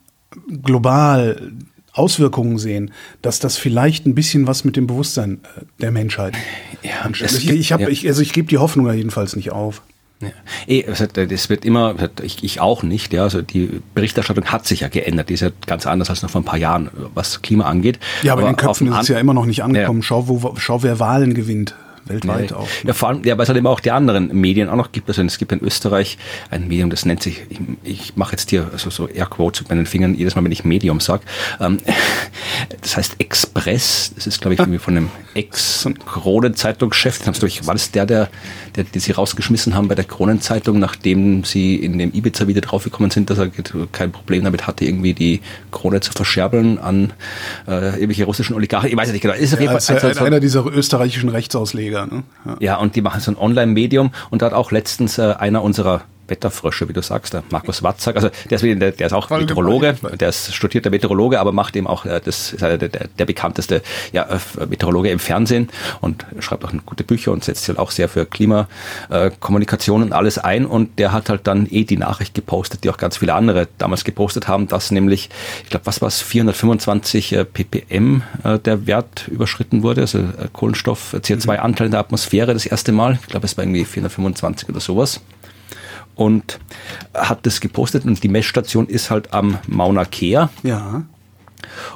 global Auswirkungen sehen, dass das vielleicht ein bisschen was mit dem Bewusstsein äh, der Menschheit ja, anstellt. Ich, ich, hab, ja. ich, also ich gebe die Hoffnung ja jedenfalls nicht auf. Ja. Eh, das wird immer, ich, ich auch nicht, ja. Also die Berichterstattung hat sich ja geändert. Die ist ja ganz anders als noch vor ein paar Jahren, was Klima angeht. Ja, aber, aber in den Köpfen ist es ja immer noch nicht angekommen. Ja. Schau, wo, schau, wer Wahlen gewinnt. Weltweit ja, auch. Ja, vor allem, ja, weil es halt eben auch die anderen Medien auch noch gibt. Also es gibt in Österreich ein Medium, das nennt sich, ich, ich mache jetzt hier also so Airquotes mit meinen Fingern jedes Mal, wenn ich Medium sage. Ähm, das heißt Express, das ist glaube ich irgendwie von einem Ex-Kronenzeitungschef, war das der, der, der, die sie rausgeschmissen haben bei der Kronenzeitung, nachdem sie in dem Ibiza-Video draufgekommen sind, dass er kein Problem damit hatte, irgendwie die Krone zu verscherbeln an äh, irgendwelche russischen Oligarchen. Ich weiß nicht genau. Ist auf jeden ja, Fall ein, ein, einer dieser österreichischen Rechtsausleger. Ne? Ja. ja, und die machen so ein Online-Medium und da hat auch letztens äh, einer unserer Wetterfrösche, wie du sagst, der Markus Watzak. Also der ist, der, der ist auch Voll Meteorologe, der ist studierter Meteorologe, aber macht eben auch, äh, das ist der, der, der bekannteste ja, äh, Meteorologe im Fernsehen und schreibt auch gute Bücher und setzt sich halt auch sehr für Klimakommunikation und alles ein. Und der hat halt dann eh die Nachricht gepostet, die auch ganz viele andere damals gepostet haben, dass nämlich, ich glaube, was war es, 425 ppm der Wert überschritten wurde, also Kohlenstoff, CO2-Anteil in der Atmosphäre das erste Mal. Ich glaube, es war irgendwie 425 oder sowas und hat das gepostet und die Messstation ist halt am Mauna Kea. Ja.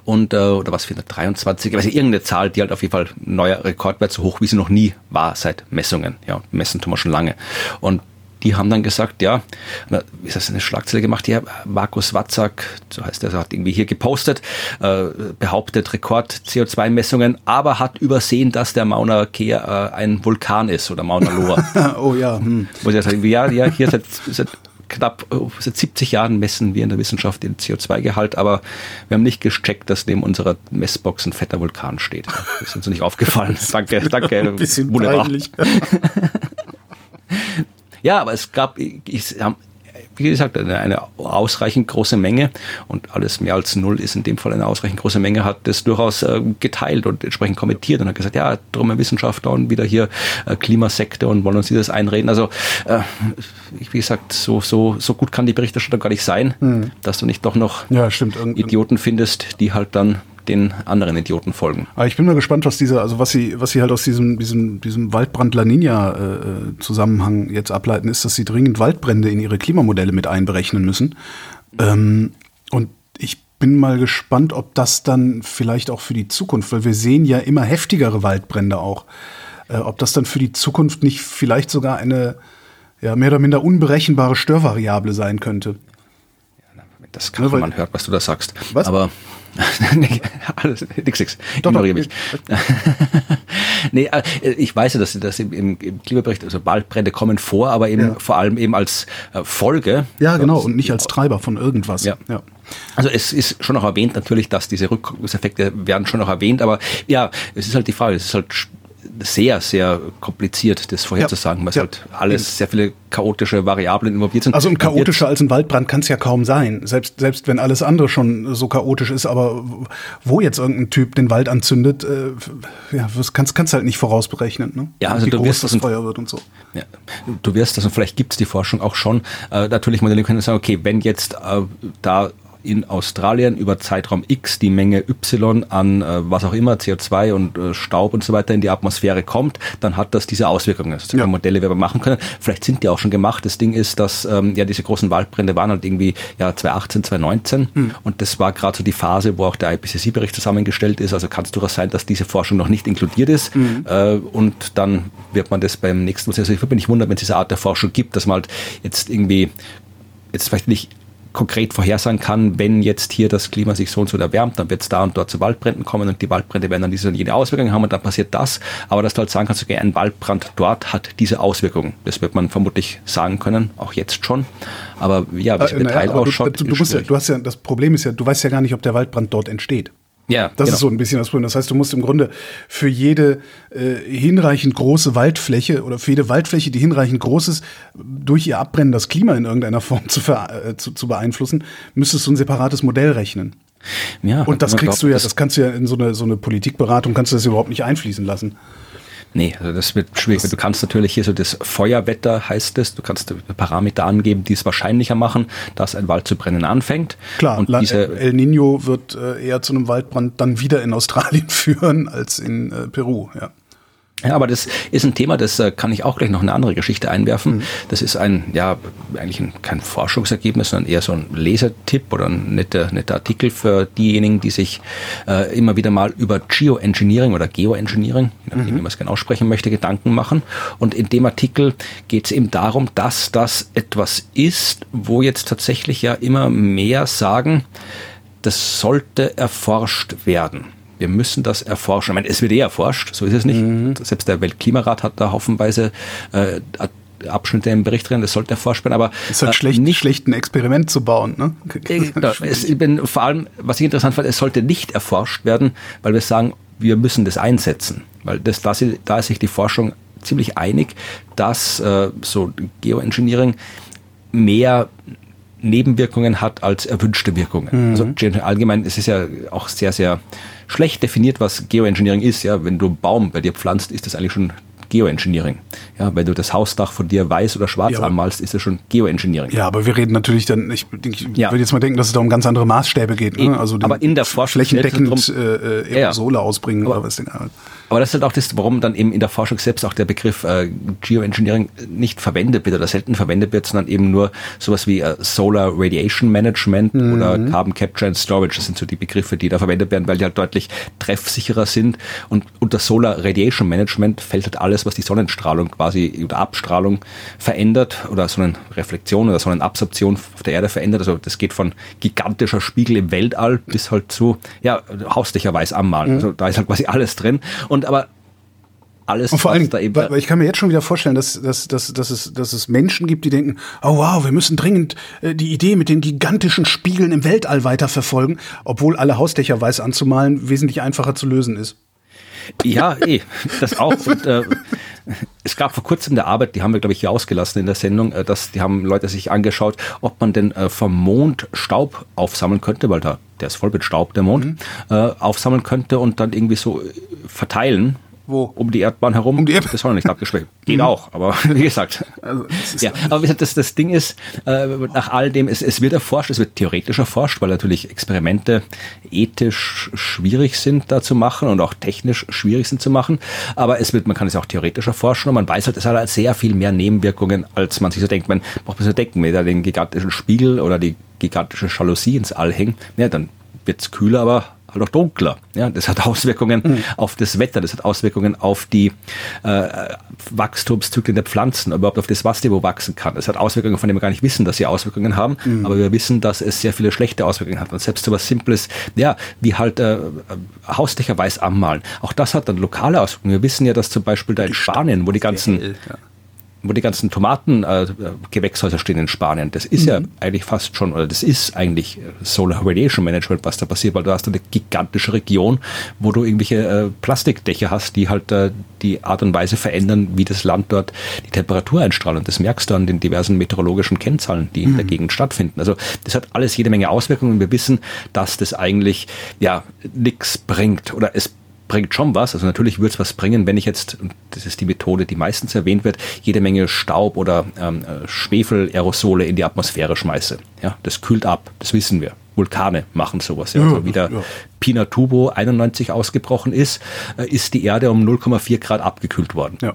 Und, äh, oder was, 423, ich weiß nicht, irgendeine Zahl, die halt auf jeden Fall neuer Rekordwert, so hoch wie sie noch nie war seit Messungen. Ja, messen tun wir schon lange. Und die haben dann gesagt, ja, ist das eine Schlagzeile gemacht hier, Markus Watzak, so heißt er, hat irgendwie hier gepostet, äh, behauptet Rekord CO2-Messungen, aber hat übersehen, dass der Mauna Kea äh, ein Vulkan ist oder Mauna Loa. oh ja. Hm. Wo sie sagen, ja, ja, hier seit, seit knapp oh, seit 70 Jahren messen wir in der Wissenschaft den CO2-Gehalt, aber wir haben nicht gecheckt, dass neben unserer Messbox ein fetter Vulkan steht. Das ist uns nicht aufgefallen. danke, danke. Ein bisschen peinlich. Ja, aber es gab, ich, wie gesagt, eine, ausreichend große Menge und alles mehr als null ist in dem Fall eine ausreichend große Menge, hat das durchaus äh, geteilt und entsprechend kommentiert und hat gesagt, ja, drum Wissenschaftler und wieder hier äh, Klimasekte und wollen uns dieses einreden. Also, äh, wie gesagt, so, so, so gut kann die Berichterstattung gar nicht sein, hm. dass du nicht doch noch ja, stimmt. Idioten findest, die halt dann den anderen Idioten folgen. Aber ich bin mal gespannt, was diese, also was sie, was sie halt aus diesem, diesem, diesem Waldbrand La Nina äh, Zusammenhang jetzt ableiten, ist, dass sie dringend Waldbrände in ihre Klimamodelle mit einberechnen müssen. Ähm, und ich bin mal gespannt, ob das dann vielleicht auch für die Zukunft, weil wir sehen ja immer heftigere Waldbrände auch, äh, ob das dann für die Zukunft nicht vielleicht sogar eine ja, mehr oder minder unberechenbare Störvariable sein könnte. Das kann ja, man hört, was du da sagst. Was? Aber alles, nix, nix. Doch, Ignoriere mich. nee, äh, ich weiß ja, dass, dass im, im, im Klimabericht, also Waldbrände kommen vor, aber eben ja. vor allem eben als äh, Folge. Ja, genau, und nicht als Treiber von irgendwas. Ja. ja. Also es ist schon noch erwähnt natürlich, dass diese Rückwirkungseffekte werden schon noch erwähnt, aber ja, es ist halt die Frage, es ist halt sehr, sehr kompliziert, das vorherzusagen, ja, weil ja, halt alles sehr viele chaotische Variablen involviert sind. Also und chaotischer als ein Waldbrand kann es ja kaum sein, selbst, selbst wenn alles andere schon so chaotisch ist, aber wo jetzt irgendein Typ den Wald anzündet, äh, ja, das kannst, kannst halt nicht vorausberechnen, ne? Ja, also wie du groß wirst das Feuer wird und so. Ja, du wirst das, und vielleicht gibt es die Forschung auch schon, äh, natürlich Modelle können sagen, okay, wenn jetzt äh, da in Australien über Zeitraum X die Menge Y an äh, was auch immer, CO2 und äh, Staub und so weiter in die Atmosphäre kommt, dann hat das diese Auswirkungen. Das sind ja. Modelle, die wir machen können. Vielleicht sind die auch schon gemacht. Das Ding ist, dass ähm, ja diese großen Waldbrände waren halt irgendwie ja 2018, 2019 hm. und das war gerade so die Phase, wo auch der IPCC-Bericht zusammengestellt ist. Also kann es durchaus sein, dass diese Forschung noch nicht inkludiert ist hm. äh, und dann wird man das beim nächsten Mal. Also ich würde mich wundern, wenn es diese Art der Forschung gibt, dass man halt jetzt irgendwie jetzt vielleicht nicht konkret vorhersagen kann, wenn jetzt hier das Klima sich so und so erwärmt, dann wird es da und dort zu Waldbränden kommen und die Waldbrände werden dann diese und jene Auswirkungen haben und dann passiert das. Aber dass du halt sagen kannst, okay, ein Waldbrand dort hat diese Auswirkungen. Das wird man vermutlich sagen können, auch jetzt schon. Aber ja, wie es äh, naja, ausschaut. Du, du, du, ja, du hast ja, das Problem ist ja, du weißt ja gar nicht, ob der Waldbrand dort entsteht. Ja, das genau. ist so ein bisschen das Problem. Das heißt, du musst im Grunde für jede äh, hinreichend große Waldfläche oder für jede Waldfläche, die hinreichend groß ist, durch ihr Abbrennen das Klima in irgendeiner Form zu, äh, zu, zu beeinflussen, müsstest du ein separates Modell rechnen. Ja, und das kriegst glaubt, du ja, das kannst du ja in so eine, so eine Politikberatung, kannst du das überhaupt nicht einfließen lassen. Nee, also das wird schwierig. Das du kannst natürlich hier so das Feuerwetter heißt es, du kannst Parameter angeben, die es wahrscheinlicher machen, dass ein Wald zu brennen anfängt. Klar, und diese El Nino wird äh, eher zu einem Waldbrand dann wieder in Australien führen als in äh, Peru, ja. Ja, aber das ist ein Thema, das äh, kann ich auch gleich noch eine andere Geschichte einwerfen. Mhm. Das ist ein, ja, eigentlich ein, kein Forschungsergebnis, sondern eher so ein Lesertipp oder ein netter, netter Artikel für diejenigen, die sich äh, immer wieder mal über Geoengineering oder Geoengineering, mhm. wie man es genau aussprechen möchte, Gedanken machen. Und in dem Artikel geht es eben darum, dass das etwas ist, wo jetzt tatsächlich ja immer mehr sagen, das sollte erforscht werden wir müssen das erforschen. Ich meine, es wird eh erforscht, so ist es nicht. Mhm. Selbst der Weltklimarat hat da hoffenweise äh, Abschnitte im Bericht drin, das sollte erforscht werden, aber es ist halt äh, schlecht, nicht schlecht ein Experiment zu bauen. Ne? Genau, es, bin, vor allem, was ich interessant fand, es sollte nicht erforscht werden, weil wir sagen, wir müssen das einsetzen, weil das, da, da ist sich die Forschung ziemlich einig, dass äh, so Geoengineering mehr Nebenwirkungen hat als erwünschte Wirkungen. Mhm. Also allgemein es ist ja auch sehr, sehr schlecht definiert, was Geoengineering ist. Ja, wenn du einen Baum bei dir pflanzt, ist das eigentlich schon Geoengineering. Ja, wenn du das Hausdach von dir weiß oder schwarz ja, anmalst, ist das schon Geoengineering. Ja, aber wir reden natürlich dann, ich, ich ja. würde jetzt mal denken, dass es da um ganz andere Maßstäbe geht. Ne? Also aber in der Forschung flächendeckend drum, äh, Aerosole ja, ausbringen aber, oder was denn. Aber das ist halt auch das, warum dann eben in der Forschung selbst auch der Begriff äh, Geoengineering nicht verwendet wird oder selten verwendet wird, sondern eben nur sowas wie äh, Solar Radiation Management mhm. oder Carbon Capture and Storage. Das sind so die Begriffe, die da verwendet werden, weil die halt deutlich treffsicherer sind. Und unter Solar Radiation Management fällt halt alles, was die Sonnenstrahlung quasi oder Abstrahlung verändert oder Sonnenreflexion oder Sonnenabsorption auf der Erde verändert. Also das geht von gigantischer Spiegel im Weltall bis halt zu ja, hausdächerweise anmalen. Mhm. Also da ist halt quasi alles drin. Und aber alles, und vor allem, da eben weil ich kann mir jetzt schon wieder vorstellen, dass, dass, dass, dass, es, dass es Menschen gibt, die denken, oh wow, wir müssen dringend äh, die Idee mit den gigantischen Spiegeln im Weltall weiterverfolgen, obwohl alle Hausdächer weiß anzumalen wesentlich einfacher zu lösen ist. Ja, eh, das auch. Und, äh, es gab vor kurzem eine Arbeit, die haben wir, glaube ich, hier ausgelassen in der Sendung, äh, dass die haben Leute sich angeschaut, ob man denn äh, vom Mond Staub aufsammeln könnte, weil da der ist voll mit Staub, der Mond, mhm. äh, aufsammeln könnte und dann irgendwie so äh, verteilen wo? Um die Erdbahn herum. Um die Erdbahn. Das ist auch noch nicht abgeschwächt. Geht auch, aber wie gesagt. Also, ja, aber wie gesagt, das, das Ding ist, äh, nach all dem, es, es wird erforscht, es wird theoretisch erforscht, weil natürlich Experimente ethisch schwierig sind da zu machen und auch technisch schwierig sind zu machen. Aber es wird, man kann es auch theoretisch erforschen und man weiß halt, es hat halt sehr viel mehr Nebenwirkungen, als man sich so denkt. Man braucht sich so denken, wenn da den gigantischen Spiegel oder die gigantische Jalousie ins All hängt, ja, dann wird's kühler, aber halt auch dunkler. Ja, das hat Auswirkungen mhm. auf das Wetter, das hat Auswirkungen auf die äh, Wachstumszyklen der Pflanzen, überhaupt auf das, was die wo wachsen kann. Es hat Auswirkungen, von denen wir gar nicht wissen, dass sie Auswirkungen haben, mhm. aber wir wissen, dass es sehr viele schlechte Auswirkungen hat. Und selbst so was Simples, ja, wie halt äh, Hausdächer weiß anmalen. Auch das hat dann lokale Auswirkungen. Wir wissen ja, dass zum Beispiel da in Spanien, wo die ganzen ja wo die ganzen Tomatengewächshäuser äh, stehen in Spanien, das ist mhm. ja eigentlich fast schon, oder das ist eigentlich Solar Radiation Management, was da passiert, weil du hast eine gigantische Region, wo du irgendwelche äh, Plastikdächer hast, die halt äh, die Art und Weise verändern, wie das Land dort die Temperatur einstrahlt. Und das merkst du an den diversen meteorologischen Kennzahlen, die mhm. in der Gegend stattfinden. Also das hat alles jede Menge Auswirkungen. Wir wissen, dass das eigentlich ja nichts bringt oder es bringt schon was. Also natürlich wird es was bringen, wenn ich jetzt, das ist die Methode, die meistens erwähnt wird, jede Menge Staub oder ähm, äh, Schwefel-Aerosole in die Atmosphäre schmeiße. Ja, das kühlt ab, das wissen wir. Vulkane machen sowas. Ja. Also wie der ja. Pinatubo 91 ausgebrochen ist, äh, ist die Erde um 0,4 Grad abgekühlt worden. Ja.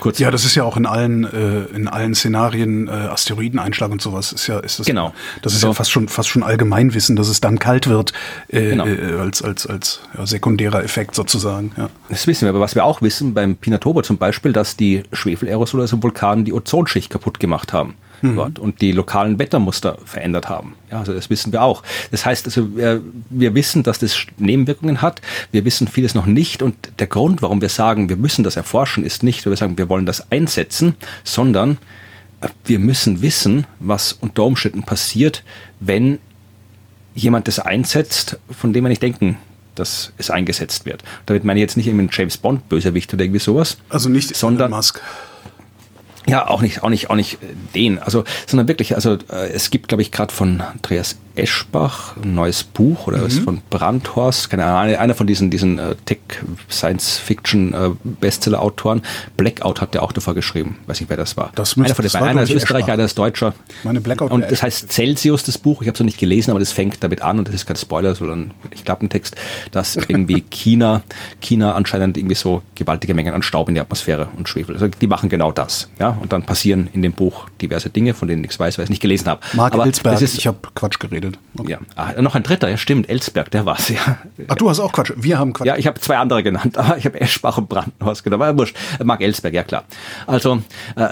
Kurz ja, das ist ja auch in allen äh, in allen Szenarien äh, Asteroideneinschlag und sowas ist ja ist das genau. das ist so. ja fast schon fast schon Allgemeinwissen, dass es dann kalt wird äh, genau. äh, als als als ja, sekundärer Effekt sozusagen. Ja. Das wissen wir, aber was wir auch wissen beim Pinatubo zum Beispiel, dass die Schwefelaerosole aus dem Vulkan die Ozonschicht kaputt gemacht haben mhm. dort und die lokalen Wettermuster verändert haben. Ja, also das wissen wir auch. Das heißt, also wir, wir wissen, dass das Nebenwirkungen hat. Wir wissen vieles noch nicht und der Grund, warum wir sagen, wir müssen das erforschen, ist nicht, weil wir sagen, wir wollen das einsetzen, sondern äh, wir müssen wissen, was unter Umständen passiert, wenn jemand das einsetzt, von dem wir nicht denken, dass es eingesetzt wird. Damit meine ich jetzt nicht einen James Bond Bösewicht oder irgendwie sowas. Also nicht sondern Musk. Ja, auch nicht, auch nicht, auch nicht äh, den. Also, sondern wirklich, also äh, es gibt, glaube ich, gerade von Andreas Eschbach, ein neues Buch oder mhm. ist von Brandhorst, keine Ahnung, einer von diesen, diesen äh, Tech-Science-Fiction-Bestseller-Autoren. Blackout hat der auch davor geschrieben. Weiß nicht, wer das war. Das einer von den beiden. Einer ist Österreicher, einer ist Deutscher. Meine Blackout und das heißt Celsius, das Buch. Ich habe es noch nicht gelesen, aber das fängt damit an und das ist kein Spoiler, sondern ich glaube ein Text, dass irgendwie China, China anscheinend irgendwie so gewaltige Mengen an Staub in die Atmosphäre und Schwefel. Also die machen genau das. Ja, und dann passieren in dem Buch diverse Dinge, von denen ich weiß, weil ich es nicht gelesen habe. Mark aber Ellsberg, ist, ich habe Quatsch geredet. Okay. Ja, ah, noch ein dritter, ja stimmt, Ellsberg, der war's ja. Ach, du hast auch Quatsch. Wir haben Quatsch. Ja, ich habe zwei andere genannt, aber ich habe Eschbach und Brandenhorst genommen. Aber wurscht. Mark Ellsberg, ja klar. Also äh,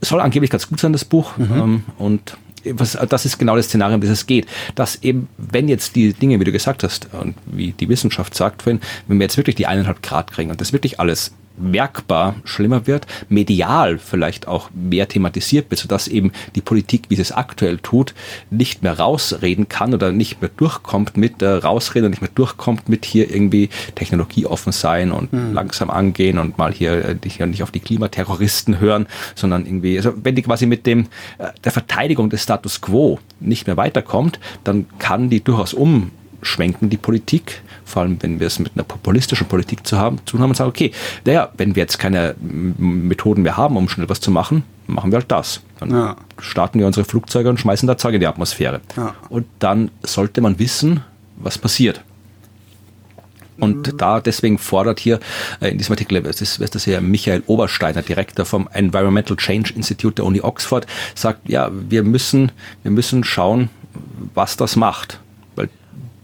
soll angeblich ganz gut sein, das Buch. Mhm. Ähm, und was, das ist genau das Szenario, um das es geht. Dass eben, wenn jetzt die Dinge, wie du gesagt hast, und wie die Wissenschaft sagt vorhin, wenn wir jetzt wirklich die eineinhalb Grad kriegen und das wirklich alles merkbar schlimmer wird, medial vielleicht auch mehr thematisiert wird, sodass eben die Politik, wie sie es aktuell tut, nicht mehr rausreden kann oder nicht mehr durchkommt mit äh, rausreden und nicht mehr durchkommt mit hier irgendwie technologieoffen sein und mhm. langsam angehen und mal hier äh, nicht auf die Klimaterroristen hören, sondern irgendwie, also wenn die quasi mit dem äh, der Verteidigung des Status quo nicht mehr weiterkommt, dann kann die durchaus umschwenken, die Politik, vor allem wenn wir es mit einer populistischen Politik zu haben, zu haben und sagen, okay, naja, wenn wir jetzt keine Methoden mehr haben, um schnell was zu machen, machen wir halt das. Dann ja. starten wir unsere Flugzeuge und schmeißen da Zeug in die Atmosphäre. Ja. Und dann sollte man wissen, was passiert. Und mhm. da deswegen fordert hier äh, in diesem Artikel, das ist, das ja Michael Obersteiner, Direktor vom Environmental Change Institute der Uni Oxford, sagt, ja, wir müssen, wir müssen schauen, was das macht. Weil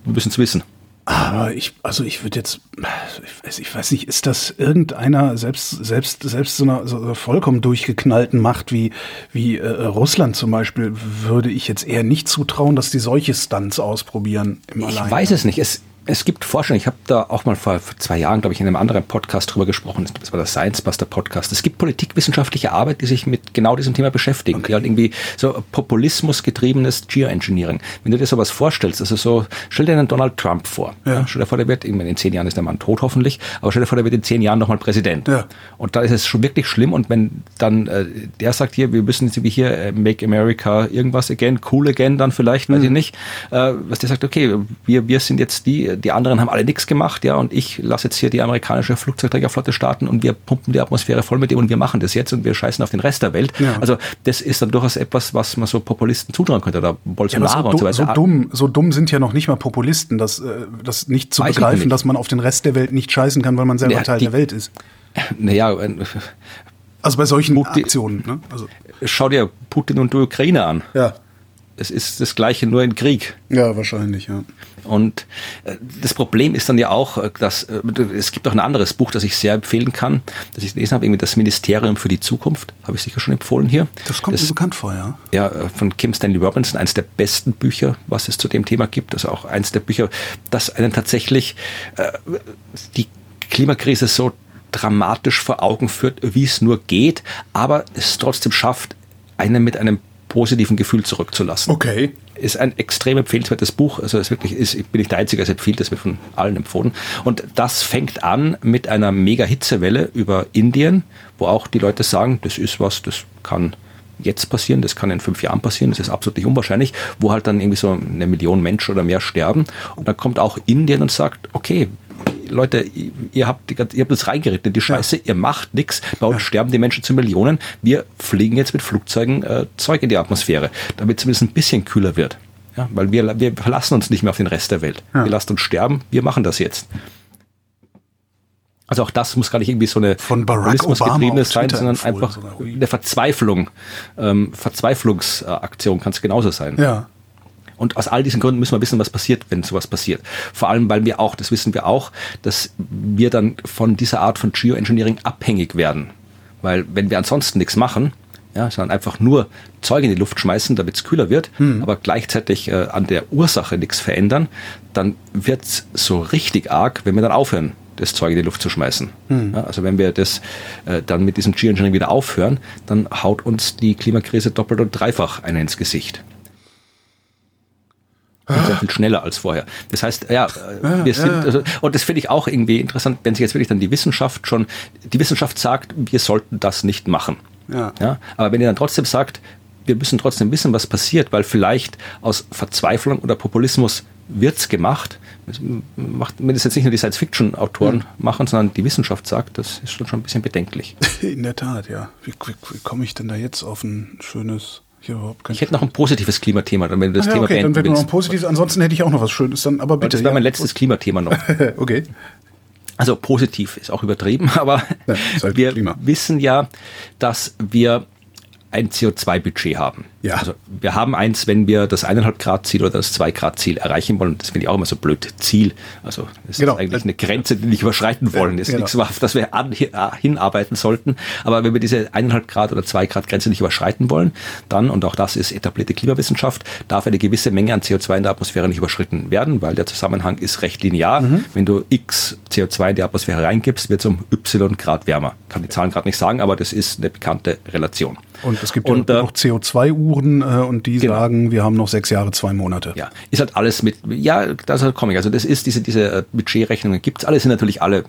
wir müssen es wissen. Aber ich, also ich würde jetzt, ich weiß, ich weiß nicht, ist das irgendeiner selbst, selbst, selbst so einer, so vollkommen durchgeknallten Macht wie, wie äh, Russland zum Beispiel, würde ich jetzt eher nicht zutrauen, dass die solche Stunts ausprobieren im Ich Alleine. weiß es nicht. Es, es gibt Forschung, ich habe da auch mal vor zwei Jahren, glaube ich, in einem anderen Podcast drüber gesprochen, das war der Science Buster Podcast. Es gibt politikwissenschaftliche Arbeit, die sich mit genau diesem Thema beschäftigen, okay. die halt irgendwie so Populismus getriebenes Geoengineering. Wenn du dir sowas vorstellst, also so, stell dir einen Donald Trump vor. Ja. Ja, stell dir vor, der wird, in zehn Jahren ist der Mann tot hoffentlich, aber stell dir vor, der wird in zehn Jahren nochmal Präsident. Ja. Und da ist es schon wirklich schlimm und wenn dann äh, der sagt hier, wir müssen wie hier äh, Make America irgendwas again, cool again dann vielleicht, mhm. weiß ich nicht, äh, was der sagt, okay, wir, wir sind jetzt die, die anderen haben alle nichts gemacht, ja, und ich lasse jetzt hier die amerikanische Flugzeugträgerflotte starten und wir pumpen die Atmosphäre voll mit dem und wir machen das jetzt und wir scheißen auf den Rest der Welt. Ja. Also das ist dann durchaus etwas, was man so Populisten zutrauen könnte oder Bolsonaro ja, so und so weiter. So dumm, so dumm sind ja noch nicht mal Populisten, das, äh, das nicht zu Weiß begreifen, dass man auf den Rest der Welt nicht scheißen kann, weil man selber ja, Teil die, der Welt ist. Naja, also bei solchen Putin, Aktionen. Ne? Also. Schau dir Putin und die Ukraine an. Ja es ist das Gleiche nur in Krieg. Ja, wahrscheinlich, ja. Und äh, das Problem ist dann ja auch, äh, dass äh, es gibt auch ein anderes Buch, das ich sehr empfehlen kann, das ich gelesen habe, irgendwie das Ministerium für die Zukunft, habe ich sicher schon empfohlen hier. Das kommt das, mir bekannt vor, ja. Ja, von Kim Stanley Robinson, eines der besten Bücher, was es zu dem Thema gibt. Also auch eines der Bücher, das einen tatsächlich äh, die Klimakrise so dramatisch vor Augen führt, wie es nur geht, aber es trotzdem schafft, einen mit einem positiven Gefühl zurückzulassen. Okay. Ist ein extrem empfehlenswertes Buch. Also es wirklich ist, ich bin nicht der Einzige, es empfiehlt, das wird von allen empfohlen. Und das fängt an mit einer mega Hitzewelle über Indien, wo auch die Leute sagen, das ist was, das kann jetzt passieren, das kann in fünf Jahren passieren, das ist absolut nicht unwahrscheinlich, wo halt dann irgendwie so eine Million Menschen oder mehr sterben. Und dann kommt auch Indien und sagt, okay, Leute, ihr habt, ihr habt uns reingeritten in die Scheiße, ja. ihr macht nichts, bei uns ja. sterben die Menschen zu Millionen, wir fliegen jetzt mit Flugzeugen äh, Zeug in die Atmosphäre, damit es zumindest ein bisschen kühler wird. Ja, weil wir, wir verlassen uns nicht mehr auf den Rest der Welt. Ja. Wir lassen uns sterben, wir machen das jetzt. Also auch das muss gar nicht irgendwie so eine von getriebenes sein, sondern einfach eine Verzweiflung, ähm, Verzweiflungsaktion kann es genauso sein. Ja. Und aus all diesen Gründen müssen wir wissen, was passiert, wenn sowas passiert. Vor allem, weil wir auch, das wissen wir auch, dass wir dann von dieser Art von Geoengineering abhängig werden. Weil wenn wir ansonsten nichts machen, ja, sondern einfach nur Zeug in die Luft schmeißen, damit es kühler wird, hm. aber gleichzeitig äh, an der Ursache nichts verändern, dann wird es so richtig arg, wenn wir dann aufhören, das Zeug in die Luft zu schmeißen. Hm. Ja, also wenn wir das äh, dann mit diesem Geoengineering wieder aufhören, dann haut uns die Klimakrise doppelt und dreifach einen ins Gesicht. Und sehr viel schneller als vorher. Das heißt, ja, wir sind, also, und das finde ich auch irgendwie interessant, wenn sich jetzt wirklich dann die Wissenschaft schon, die Wissenschaft sagt, wir sollten das nicht machen. Ja. ja. Aber wenn ihr dann trotzdem sagt, wir müssen trotzdem wissen, was passiert, weil vielleicht aus Verzweiflung oder Populismus wird's gemacht. Das macht, wenn das jetzt nicht nur die Science-Fiction-Autoren hm. machen, sondern die Wissenschaft sagt, das ist schon, schon ein bisschen bedenklich. In der Tat, ja. Wie, wie, wie komme ich denn da jetzt auf ein schönes ich hätte noch ein positives Klimathema, dann wenn du das ah, ja, Thema okay, dann wäre noch ein positives. Ansonsten hätte ich auch noch was Schönes, dann aber bitte. Das wäre ja. mein letztes Klimathema noch. okay. Also positiv ist auch übertrieben, aber ja, halt wir Klima. wissen ja, dass wir ein CO2-Budget haben. Ja. Also wir haben eins, wenn wir das 1,5 Grad Ziel oder das 2 Grad Ziel erreichen wollen. Das finde ich auch immer so blöd. Ziel. Also das genau. ist eigentlich eine Grenze, die wir nicht überschreiten wollen. Das ist genau. nichts, auf das wir an, hinarbeiten sollten. Aber wenn wir diese 1,5 Grad oder 2 Grad Grenze nicht überschreiten wollen, dann, und auch das ist etablierte Klimawissenschaft, darf eine gewisse Menge an CO2 in der Atmosphäre nicht überschritten werden, weil der Zusammenhang ist recht linear. Mhm. Wenn du x CO2 in die Atmosphäre reingibst, wird es um y Grad wärmer. Kann die Zahlen gerade nicht sagen, aber das ist eine bekannte Relation. Und es gibt und, ja noch CO2-Uhren äh, und die genau. sagen, wir haben noch sechs Jahre, zwei Monate. Ja, ist halt alles mit, ja, das ist komme ich. Also das ist diese, diese äh, Budgetrechnungen gibt es alle, sind natürlich alle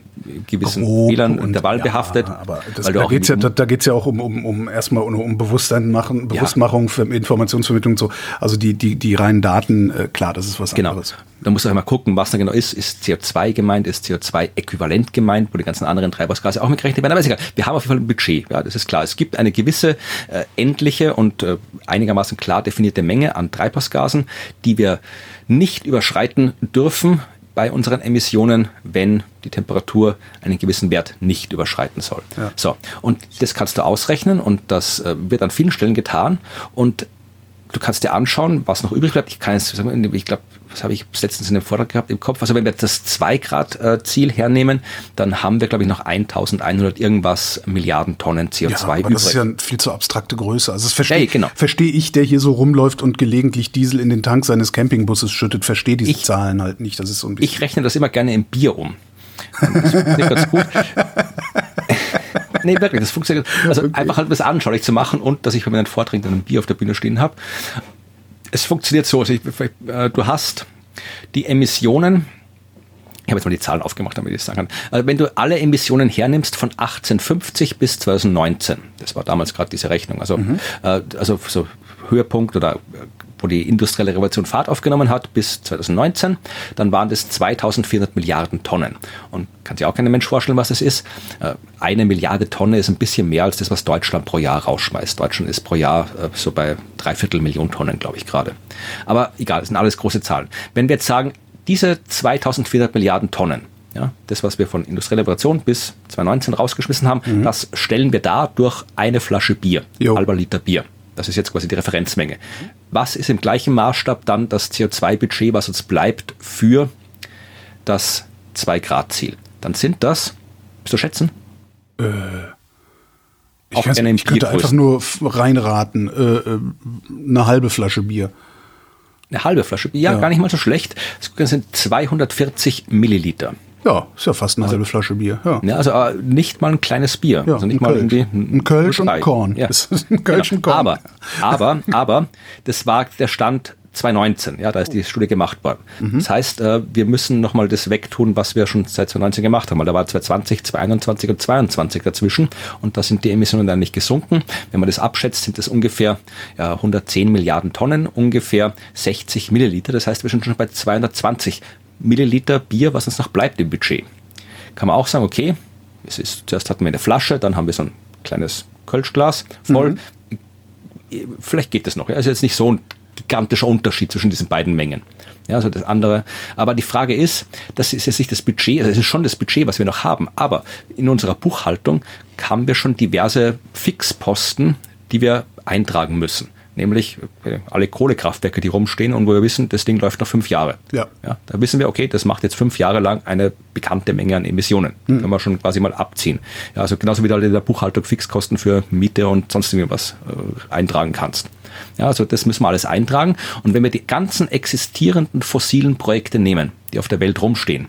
gewissen Grob Fehlern und der Wahl ja, behaftet. Aber das, da geht es ja, da, da geht's ja auch um, um, um erstmal um, um Bewusstsein machen, Bewusstmachung, ja. Informationsvermittlung und so. Also die, die, die reinen Daten, äh, klar, das ist was genau. anderes. Da muss man immer gucken, was da genau ist. Ist CO2 gemeint, ist CO2-äquivalent gemeint, wo die ganzen anderen Treibhausgase auch mitgerechnet werden. Aber ist egal. Wir haben auf jeden Fall ein Budget. Ja, das ist klar. Es gibt eine gewisse äh, endliche und äh, einigermaßen klar definierte Menge an Treibhausgasen, die wir nicht überschreiten dürfen bei unseren Emissionen, wenn die Temperatur einen gewissen Wert nicht überschreiten soll. Ja. So, und das kannst du ausrechnen und das äh, wird an vielen Stellen getan und du kannst dir anschauen, was noch übrig bleibt. Ich kann jetzt, ich glaube, was habe ich letztens in dem Vortrag gehabt im Kopf? Also wenn wir das 2-Grad-Ziel hernehmen, dann haben wir, glaube ich, noch 1100 irgendwas Milliarden Tonnen CO2 ja, aber übrig. Das ist ja eine viel zu abstrakte Größe. Also das verstehe ja, genau. versteh ich, der hier so rumläuft und gelegentlich Diesel in den Tank seines Campingbusses schüttet, verstehe diese ich, Zahlen halt nicht. Das ist so ein ich rechne das immer gerne in Bier um. Das ist ganz gut. nee, wirklich, das funktioniert. Also okay. einfach halt was anschaulich zu machen und dass ich bei meinen Vorträgen dann ein Bier auf der Bühne stehen habe es funktioniert so, also ich, äh, du hast die Emissionen, ich habe jetzt mal die Zahlen aufgemacht, damit ich das sagen kann. Also wenn du alle Emissionen hernimmst von 1850 bis 2019, das war damals gerade diese Rechnung, also, mhm. äh, also so Höhepunkt oder wo die industrielle Revolution Fahrt aufgenommen hat, bis 2019. Dann waren das 2400 Milliarden Tonnen. Und kann sich auch kein Mensch vorstellen, was das ist. Äh, eine Milliarde Tonne ist ein bisschen mehr als das, was Deutschland pro Jahr rausschmeißt. Deutschland ist pro Jahr äh, so bei dreiviertel Millionen Tonnen, glaube ich gerade. Aber egal, das sind alles große Zahlen. Wenn wir jetzt sagen, diese 2400 Milliarden Tonnen, ja, das, was wir von industrieller Revolution bis 2019 rausgeschmissen haben, mhm. das stellen wir da durch eine Flasche Bier, jo. halber Liter Bier. Das ist jetzt quasi die Referenzmenge. Was ist im gleichen Maßstab dann das CO2-Budget, was uns bleibt für das 2-Grad-Ziel? Dann sind das, bist du schätzen? Äh, ich, Auch ich könnte einfach nur reinraten, äh, äh, eine halbe Flasche Bier. Eine halbe Flasche Bier, ja, ja. gar nicht mal so schlecht. Das sind 240 Milliliter. Ja, ist ja fast eine also, halbe Flasche Bier. Ja. ja also äh, nicht mal ein kleines Bier. Ja, also nicht mal irgendwie ein, ein Kölsch und Korn. Ja. Das ist ein Kölsch genau. und Korn. Aber, aber, aber, das war der Stand 2019, ja, da ist die Studie gemacht worden. Mhm. Das heißt, äh, wir müssen nochmal das wegtun, was wir schon seit 2019 gemacht haben, weil da war 2020, 2021 und 2022 dazwischen und da sind die Emissionen dann nicht gesunken. Wenn man das abschätzt, sind das ungefähr ja, 110 Milliarden Tonnen, ungefähr 60 Milliliter. Das heißt, wir sind schon bei 220 Milliliter Bier, was uns noch bleibt im Budget. Kann man auch sagen, okay, es ist, zuerst hatten wir eine Flasche, dann haben wir so ein kleines Kölschglas voll. Mhm. Vielleicht geht das noch. Ja. ist jetzt nicht so ein gigantischer Unterschied zwischen diesen beiden Mengen. Ja, also das andere. Aber die Frage ist, das ist jetzt nicht das Budget, also es ist schon das Budget, was wir noch haben, aber in unserer Buchhaltung haben wir schon diverse Fixposten, die wir eintragen müssen nämlich äh, alle Kohlekraftwerke, die rumstehen und wo wir wissen, das Ding läuft noch fünf Jahre. Ja. ja da wissen wir, okay, das macht jetzt fünf Jahre lang eine bekannte Menge an Emissionen. Mhm. Können wir schon quasi mal abziehen. Ja, also genauso wie du halt in der Buchhaltung Fixkosten für Miete und sonst irgendwas äh, eintragen kannst. Ja, also das müssen wir alles eintragen. Und wenn wir die ganzen existierenden fossilen Projekte nehmen, die auf der Welt rumstehen,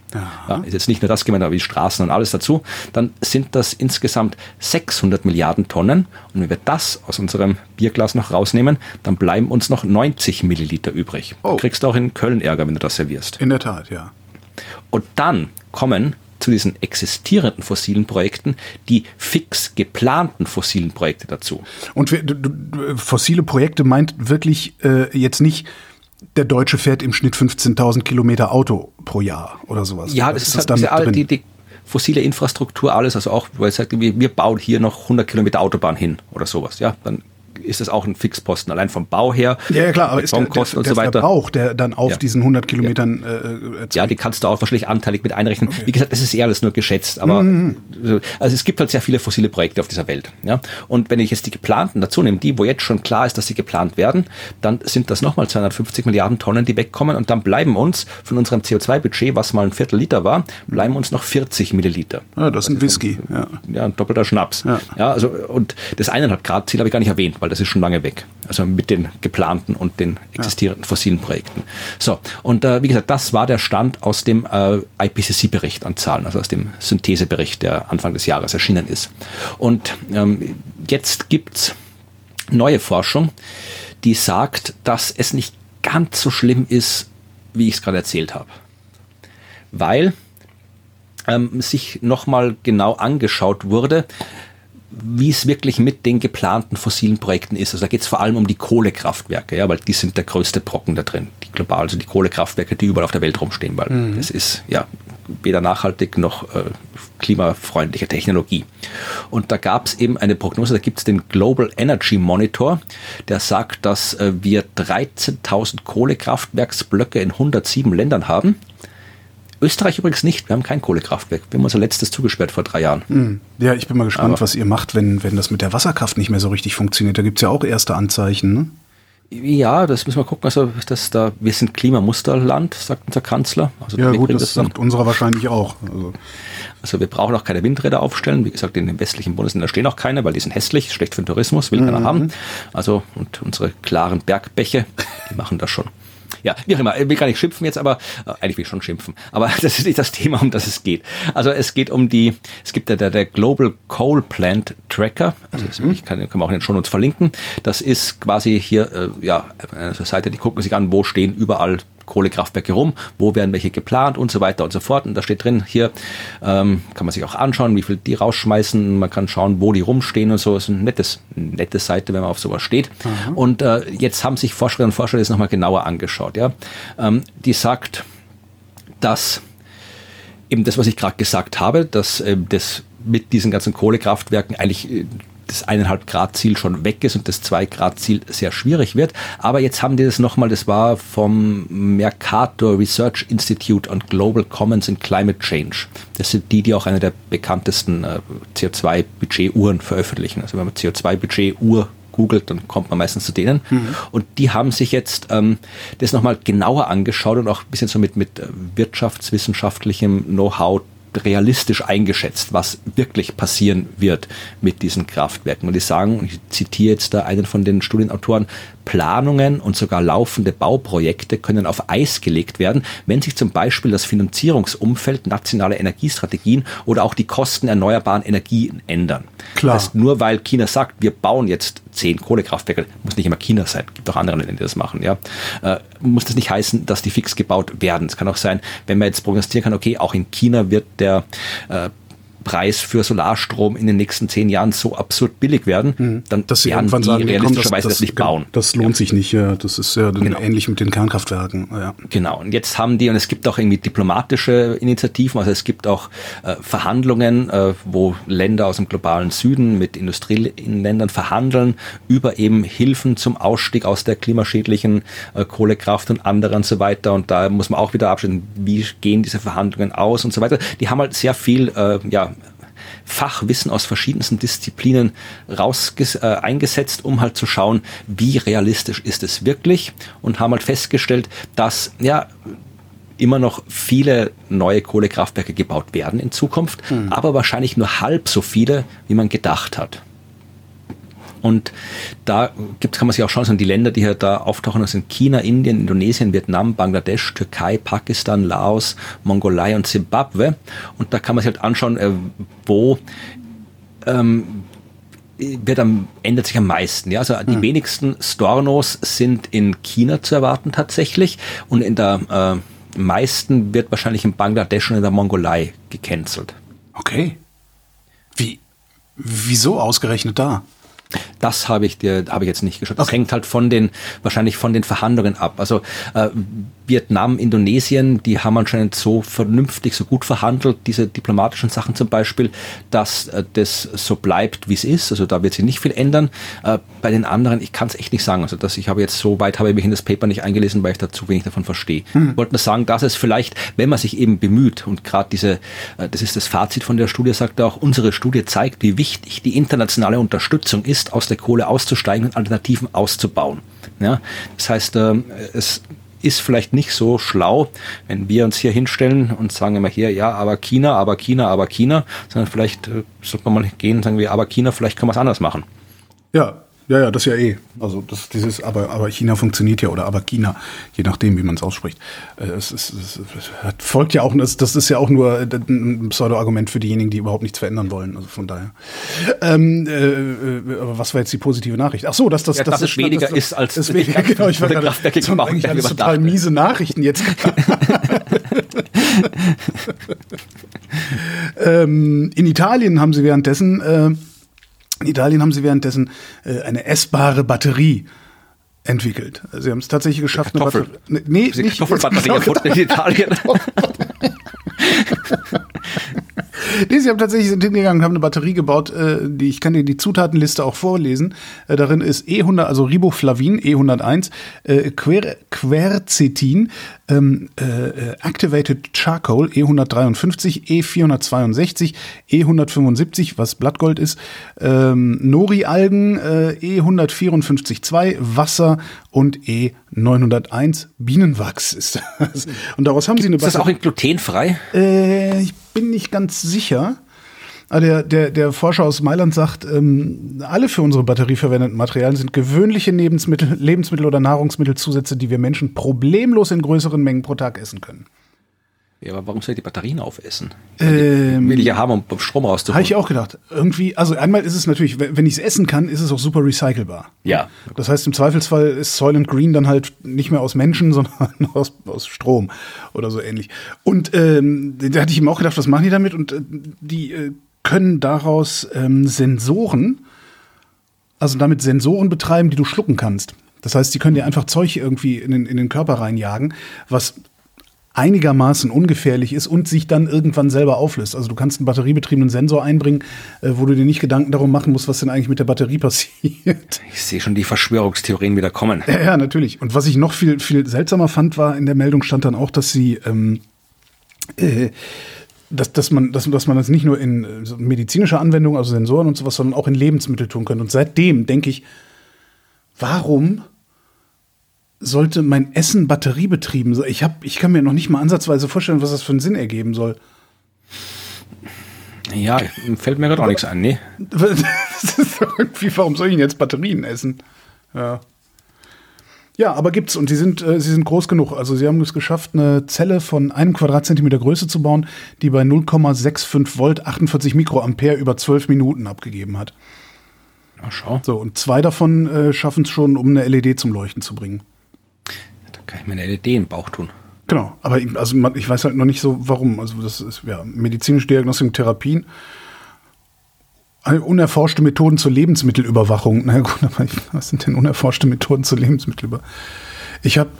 ja, ist jetzt nicht nur das gemeint, aber die Straßen und alles dazu, dann sind das insgesamt 600 Milliarden Tonnen. Und wenn wir das aus unserem Bierglas noch rausnehmen, dann bleiben uns noch 90 Milliliter übrig. Oh. Du kriegst auch in Köln Ärger, wenn du das servierst. In der Tat, ja. Und dann kommen zu diesen existierenden fossilen Projekten die fix geplanten fossilen Projekte dazu. Und wir, fossile Projekte meint wirklich äh, jetzt nicht der Deutsche fährt im Schnitt 15.000 Kilometer Auto pro Jahr oder sowas. Ja, das ist, ist, halt, dann die, die, fossile Infrastruktur, alles, also auch, weil es sagt, wir, wir bauen hier noch 100 Kilometer Autobahn hin oder sowas, ja, dann ist das auch ein Fixposten, allein vom Bau her. Ja, ja klar, aber ist der, der, der, und so weiter. Verbrauch, der dann auf ja. diesen 100 Kilometern ja. äh, Ja, die kannst du auch wahrscheinlich anteilig mit einrechnen. Okay. Wie gesagt, es ist eher alles nur geschätzt, aber mhm. also es gibt halt sehr viele fossile Projekte auf dieser Welt. Ja? Und wenn ich jetzt die geplanten dazu nehme, die, wo jetzt schon klar ist, dass sie geplant werden, dann sind das nochmal 250 Milliarden Tonnen, die wegkommen und dann bleiben uns von unserem CO2-Budget, was mal ein Viertel Liter war, bleiben uns noch 40 Milliliter. Ja, das ist ein Whisky. Ja. ja, ein doppelter Schnaps. Ja. ja, also und das eineinhalb Grad Ziel habe ich gar nicht erwähnt, weil das ist schon lange weg. Also mit den geplanten und den existierenden fossilen Projekten. So, und äh, wie gesagt, das war der Stand aus dem äh, IPCC-Bericht an Zahlen, also aus dem Synthesebericht, der Anfang des Jahres erschienen ist. Und ähm, jetzt gibt's neue Forschung, die sagt, dass es nicht ganz so schlimm ist, wie ich es gerade erzählt habe. Weil ähm, sich nochmal genau angeschaut wurde, wie es wirklich mit den geplanten fossilen Projekten ist. Also da geht es vor allem um die Kohlekraftwerke, ja, weil die sind der größte Brocken da drin. Die global, also die Kohlekraftwerke, die überall auf der Welt rumstehen, weil mhm. das ist ja weder nachhaltig noch äh, klimafreundliche Technologie. Und da gab es eben eine Prognose, da gibt es den Global Energy Monitor, der sagt, dass äh, wir 13.000 Kohlekraftwerksblöcke in 107 Ländern haben. Österreich übrigens nicht. Wir haben kein Kohlekraftwerk. Wir haben unser letztes zugesperrt vor drei Jahren. Hm. Ja, ich bin mal gespannt, Aber was ihr macht, wenn, wenn das mit der Wasserkraft nicht mehr so richtig funktioniert. Da gibt es ja auch erste Anzeichen. Ne? Ja, das müssen wir gucken. Also, dass da, wir sind Klimamusterland, sagt unser Kanzler. Also, ja, gut, das, das sagt unserer wahrscheinlich auch. Also. also. wir brauchen auch keine Windräder aufstellen. Wie gesagt, in den westlichen Bundesländern stehen auch keine, weil die sind hässlich, schlecht für den Tourismus, will mhm. keiner haben. Also, und unsere klaren Bergbäche, die machen das schon. Ja, wie auch immer. Ich will gar nicht schimpfen jetzt, aber äh, eigentlich will ich schon schimpfen. Aber das ist nicht das Thema, um das es geht. Also es geht um die, es gibt ja der, der Global Coal Plant Tracker. Also mhm. ich kann, kann man auch in den Show Notes verlinken. Das ist quasi hier, äh, ja, eine Seite, die gucken sich an, wo stehen überall Kohlekraftwerke rum, wo werden welche geplant und so weiter und so fort. Und da steht drin, hier ähm, kann man sich auch anschauen, wie viel die rausschmeißen. Man kann schauen, wo die rumstehen und so. Das ist ein nettes, nette Seite, wenn man auf sowas steht. Mhm. Und äh, jetzt haben sich Forscherinnen und Forscher das nochmal genauer angeschaut. Ja? Ähm, die sagt, dass eben das, was ich gerade gesagt habe, dass äh, das mit diesen ganzen Kohlekraftwerken eigentlich äh, das 1,5 Grad Ziel schon weg ist und das 2 Grad Ziel sehr schwierig wird. Aber jetzt haben die das nochmal, das war vom Mercator Research Institute on Global Commons in Climate Change. Das sind die, die auch eine der bekanntesten äh, CO2-Budget-Uhren veröffentlichen. Also wenn man CO2-Budget-Uhr googelt, dann kommt man meistens zu denen. Mhm. Und die haben sich jetzt ähm, das nochmal genauer angeschaut und auch ein bisschen so mit, mit äh, wirtschaftswissenschaftlichem Know-how realistisch eingeschätzt, was wirklich passieren wird mit diesen Kraftwerken. Und die sagen, ich zitiere jetzt da einen von den Studienautoren, Planungen und sogar laufende Bauprojekte können auf Eis gelegt werden, wenn sich zum Beispiel das Finanzierungsumfeld, nationale Energiestrategien oder auch die Kosten erneuerbaren Energien ändern. Klar. Das heißt, nur weil China sagt, wir bauen jetzt zehn Kohlekraftwerke, muss nicht immer China sein, gibt auch andere Länder, die das machen, ja, äh, muss das nicht heißen, dass die fix gebaut werden. Es kann auch sein, wenn man jetzt prognostizieren kann, okay, auch in China wird der äh, Preis für Solarstrom in den nächsten zehn Jahren so absurd billig werden, mhm. dann Dass sie werden die sagen, realistischerweise das, das, nicht bauen. Das lohnt ja. sich nicht, ja. Das ist ja genau. ähnlich mit den Kernkraftwerken. Ja. Genau. Und jetzt haben die, und es gibt auch irgendwie diplomatische Initiativen, also es gibt auch äh, Verhandlungen, äh, wo Länder aus dem globalen Süden mit Industrieländern verhandeln über eben Hilfen zum Ausstieg aus der klimaschädlichen äh, Kohlekraft und anderen und so weiter. Und da muss man auch wieder abstellen, wie gehen diese Verhandlungen aus und so weiter. Die haben halt sehr viel, äh, ja, Fachwissen aus verschiedensten Disziplinen raus äh, eingesetzt, um halt zu schauen, wie realistisch ist es wirklich und haben halt festgestellt, dass ja immer noch viele neue Kohlekraftwerke gebaut werden in Zukunft, mhm. aber wahrscheinlich nur halb so viele, wie man gedacht hat. Und da gibt, kann man sich auch schauen, die Länder, die hier da auftauchen, das sind China, Indien, Indonesien, Vietnam, Bangladesch, Türkei, Pakistan, Laos, Mongolei und Zimbabwe. Und da kann man sich halt anschauen, äh, wo ähm, wird am, ändert sich am meisten. Ja? Also die hm. wenigsten Stornos sind in China zu erwarten tatsächlich und in der äh, meisten wird wahrscheinlich in Bangladesch und in der Mongolei gecancelt. Okay. Wie, wieso ausgerechnet da? Das habe ich dir, habe ich jetzt nicht geschaut. Das okay. hängt halt von den, wahrscheinlich von den Verhandlungen ab. Also äh, Vietnam, Indonesien, die haben anscheinend so vernünftig, so gut verhandelt, diese diplomatischen Sachen zum Beispiel, dass äh, das so bleibt, wie es ist. Also da wird sich nicht viel ändern. Äh, bei den anderen, ich kann es echt nicht sagen. Also dass ich habe jetzt so weit habe ich mich in das Paper nicht eingelesen, weil ich da zu wenig davon verstehe. Hm. Ich wollte nur sagen, dass es vielleicht, wenn man sich eben bemüht und gerade diese, äh, das ist das Fazit von der Studie, sagt auch, unsere Studie zeigt, wie wichtig die internationale Unterstützung ist, aus der Kohle auszusteigen und Alternativen auszubauen. Ja, das heißt, äh, es ist vielleicht nicht so schlau, wenn wir uns hier hinstellen und sagen immer hier, ja, aber China, aber China, aber China, sondern vielleicht äh, sollte man mal gehen und sagen wir, aber China, vielleicht können wir es anders machen. Ja, ja, ja, das ja eh. Also das, dieses, aber, aber China funktioniert ja oder aber China, je nachdem, wie man es ausspricht. Äh, es, es, es, es folgt ja auch, das, das ist ja auch nur ein Pseudo-Argument für diejenigen, die überhaupt nichts verändern wollen. Also von daher. Ähm, äh, äh aber was war jetzt die positive Nachricht? Ach so, dass das, ja, das, das ist weniger das, ist als ist weniger, genau, ich war gerade so eigentlich alles total miese Nachrichten jetzt. ähm, in Italien haben sie währenddessen äh, in Italien haben sie währenddessen äh, eine essbare Batterie entwickelt. Sie haben es tatsächlich geschafft, Kartoffel. eine Batterie. Nee, nicht Kartoffelbatterie erfunden in Italien. nee, sie haben tatsächlich sind hingegangen und haben eine Batterie gebaut, äh, die ich kann dir die Zutatenliste auch vorlesen. Äh, darin ist E100, also Riboflavin E101, äh, Quer, Quercetin, ähm, äh, Activated Charcoal E153, E462, E175, was Blattgold ist, ähm, Nori-Algen äh, E154,2, Wasser und E901 Bienenwachs ist das. Und daraus haben Gibt sie eine Batterie. Ist das auch in glutenfrei? Äh, ich bin nicht ganz sicher. Ah, der, der, der Forscher aus Mailand sagt, ähm, alle für unsere Batterie verwendeten Materialien sind gewöhnliche Lebensmittel, Lebensmittel oder Nahrungsmittelzusätze, die wir Menschen problemlos in größeren Mengen pro Tag essen können. Ja, aber warum soll ich die Batterien aufessen? Ähm, will ich ja haben, um Strom rauszuholen. Habe ich auch gedacht. Irgendwie, also einmal ist es natürlich, wenn ich es essen kann, ist es auch super recycelbar. Ja. Das heißt, im Zweifelsfall ist Soylent Green dann halt nicht mehr aus Menschen, sondern aus, aus Strom oder so ähnlich. Und ähm, da hatte ich ihm auch gedacht, was machen die damit? Und äh, die äh, können daraus ähm, Sensoren, also damit Sensoren betreiben, die du schlucken kannst. Das heißt, die können dir einfach Zeug irgendwie in den, in den Körper reinjagen, was einigermaßen ungefährlich ist und sich dann irgendwann selber auflöst. Also du kannst einen batteriebetriebenen Sensor einbringen, äh, wo du dir nicht Gedanken darum machen musst, was denn eigentlich mit der Batterie passiert. Ich sehe schon die Verschwörungstheorien wieder kommen. Ja, ja, natürlich. Und was ich noch viel, viel seltsamer fand, war in der Meldung stand dann auch, dass sie ähm, äh, dass, dass, man, dass, dass man das nicht nur in äh, medizinischer Anwendung, also Sensoren und sowas, sondern auch in Lebensmittel tun könnte. Und seitdem denke ich, warum sollte mein Essen batteriebetrieben sein? Ich, hab, ich kann mir noch nicht mal ansatzweise vorstellen, was das für einen Sinn ergeben soll. Ja, fällt mir gerade auch nichts ein, nee. irgendwie, warum soll ich denn jetzt Batterien essen? Ja. Ja, aber gibt's und sie sind, äh, sie sind groß genug. Also sie haben es geschafft, eine Zelle von einem Quadratzentimeter Größe zu bauen, die bei 0,65 Volt 48 Mikroampere über 12 Minuten abgegeben hat. Ach, schau. So, und zwei davon äh, schaffen es schon, um eine LED zum Leuchten zu bringen. Kann ich mir eine LED im Bauch tun. Genau, aber ich, also ich weiß halt noch nicht so, warum. Also das ist ja medizinische Diagnostik und Therapien unerforschte Methoden zur Lebensmittelüberwachung. Na gut, aber was sind denn unerforschte Methoden zur Lebensmittelüberwachung? Ich habe,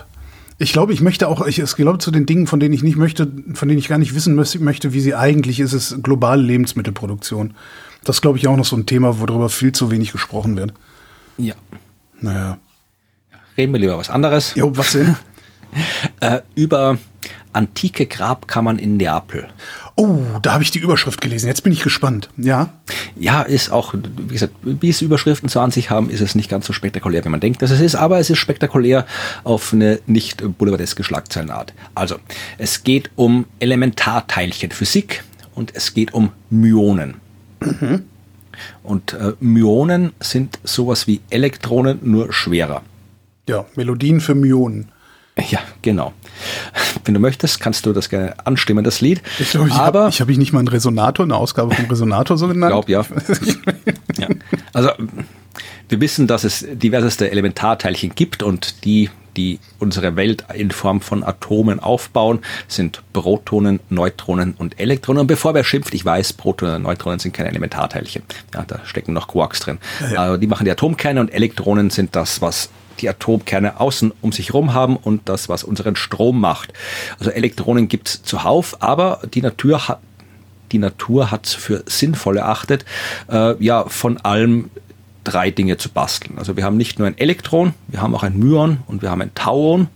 ich glaube, ich möchte auch, ich, ich glaube zu den Dingen, von denen ich nicht möchte, von denen ich gar nicht wissen möchte, wie sie eigentlich ist, ist globale Lebensmittelproduktion. Das glaube ich auch noch so ein Thema, worüber viel zu wenig gesprochen wird. Ja. Naja. Reden wir lieber was anderes. Jo, was denn? äh, über antike Grabkammern in Neapel. Oh, da habe ich die Überschrift gelesen. Jetzt bin ich gespannt. Ja. Ja, ist auch, wie gesagt, wie es Überschriften so an sich haben, ist es nicht ganz so spektakulär, wie man denkt, dass es ist, aber es ist spektakulär auf eine nicht boulevardeske Schlagzeilenart. Also, es geht um Elementarteilchen Physik und es geht um Myonen. Mhm. Und äh, Myonen sind sowas wie Elektronen, nur schwerer. Ja, Melodien für Myonen. Ja, genau. Wenn du möchtest, kannst du das gerne anstimmen, das Lied. Ich glaube, ich habe hab ich nicht mal einen Resonator, eine Ausgabe vom Resonator so genannt. Ich glaube, ja. ja. Also, wir wissen, dass es diverseste Elementarteilchen gibt und die die unsere Welt in Form von Atomen aufbauen, sind Protonen, Neutronen und Elektronen. Und bevor wer schimpft, ich weiß, Protonen und Neutronen sind keine Elementarteilchen. Ja, da stecken noch Quarks drin. Ja, ja. Äh, die machen die Atomkerne und Elektronen sind das, was die Atomkerne außen um sich herum haben und das, was unseren Strom macht. Also Elektronen gibt's zuhauf, aber die Natur hat die Natur hat für sinnvoll erachtet, äh, ja, von allem drei Dinge zu basteln. Also wir haben nicht nur ein Elektron, wir haben auch ein Myon und wir haben ein Tauon.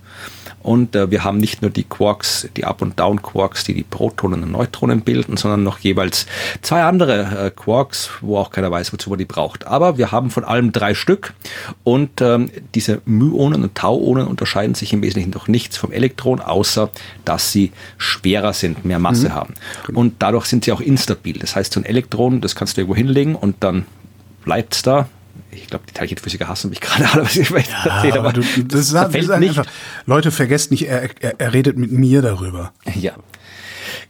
Und äh, wir haben nicht nur die Quarks, die Up- und Down-Quarks, die die Protonen und Neutronen bilden, sondern noch jeweils zwei andere äh, Quarks, wo auch keiner weiß, wozu man die braucht. Aber wir haben von allem drei Stück und ähm, diese Myonen und Tauonen unterscheiden sich im Wesentlichen doch nichts vom Elektron, außer dass sie schwerer sind, mehr Masse mhm. haben. Genau. Und dadurch sind sie auch instabil. Das heißt, so ein Elektron, das kannst du irgendwo hinlegen und dann bleibt es da, ich glaube, die Teilchenphysiker hassen mich gerade alle, was ich ja, erzähle, aber, du, das, das fällt nicht. Einfach, Leute, vergesst nicht, er, er, er redet mit mir darüber. Ja.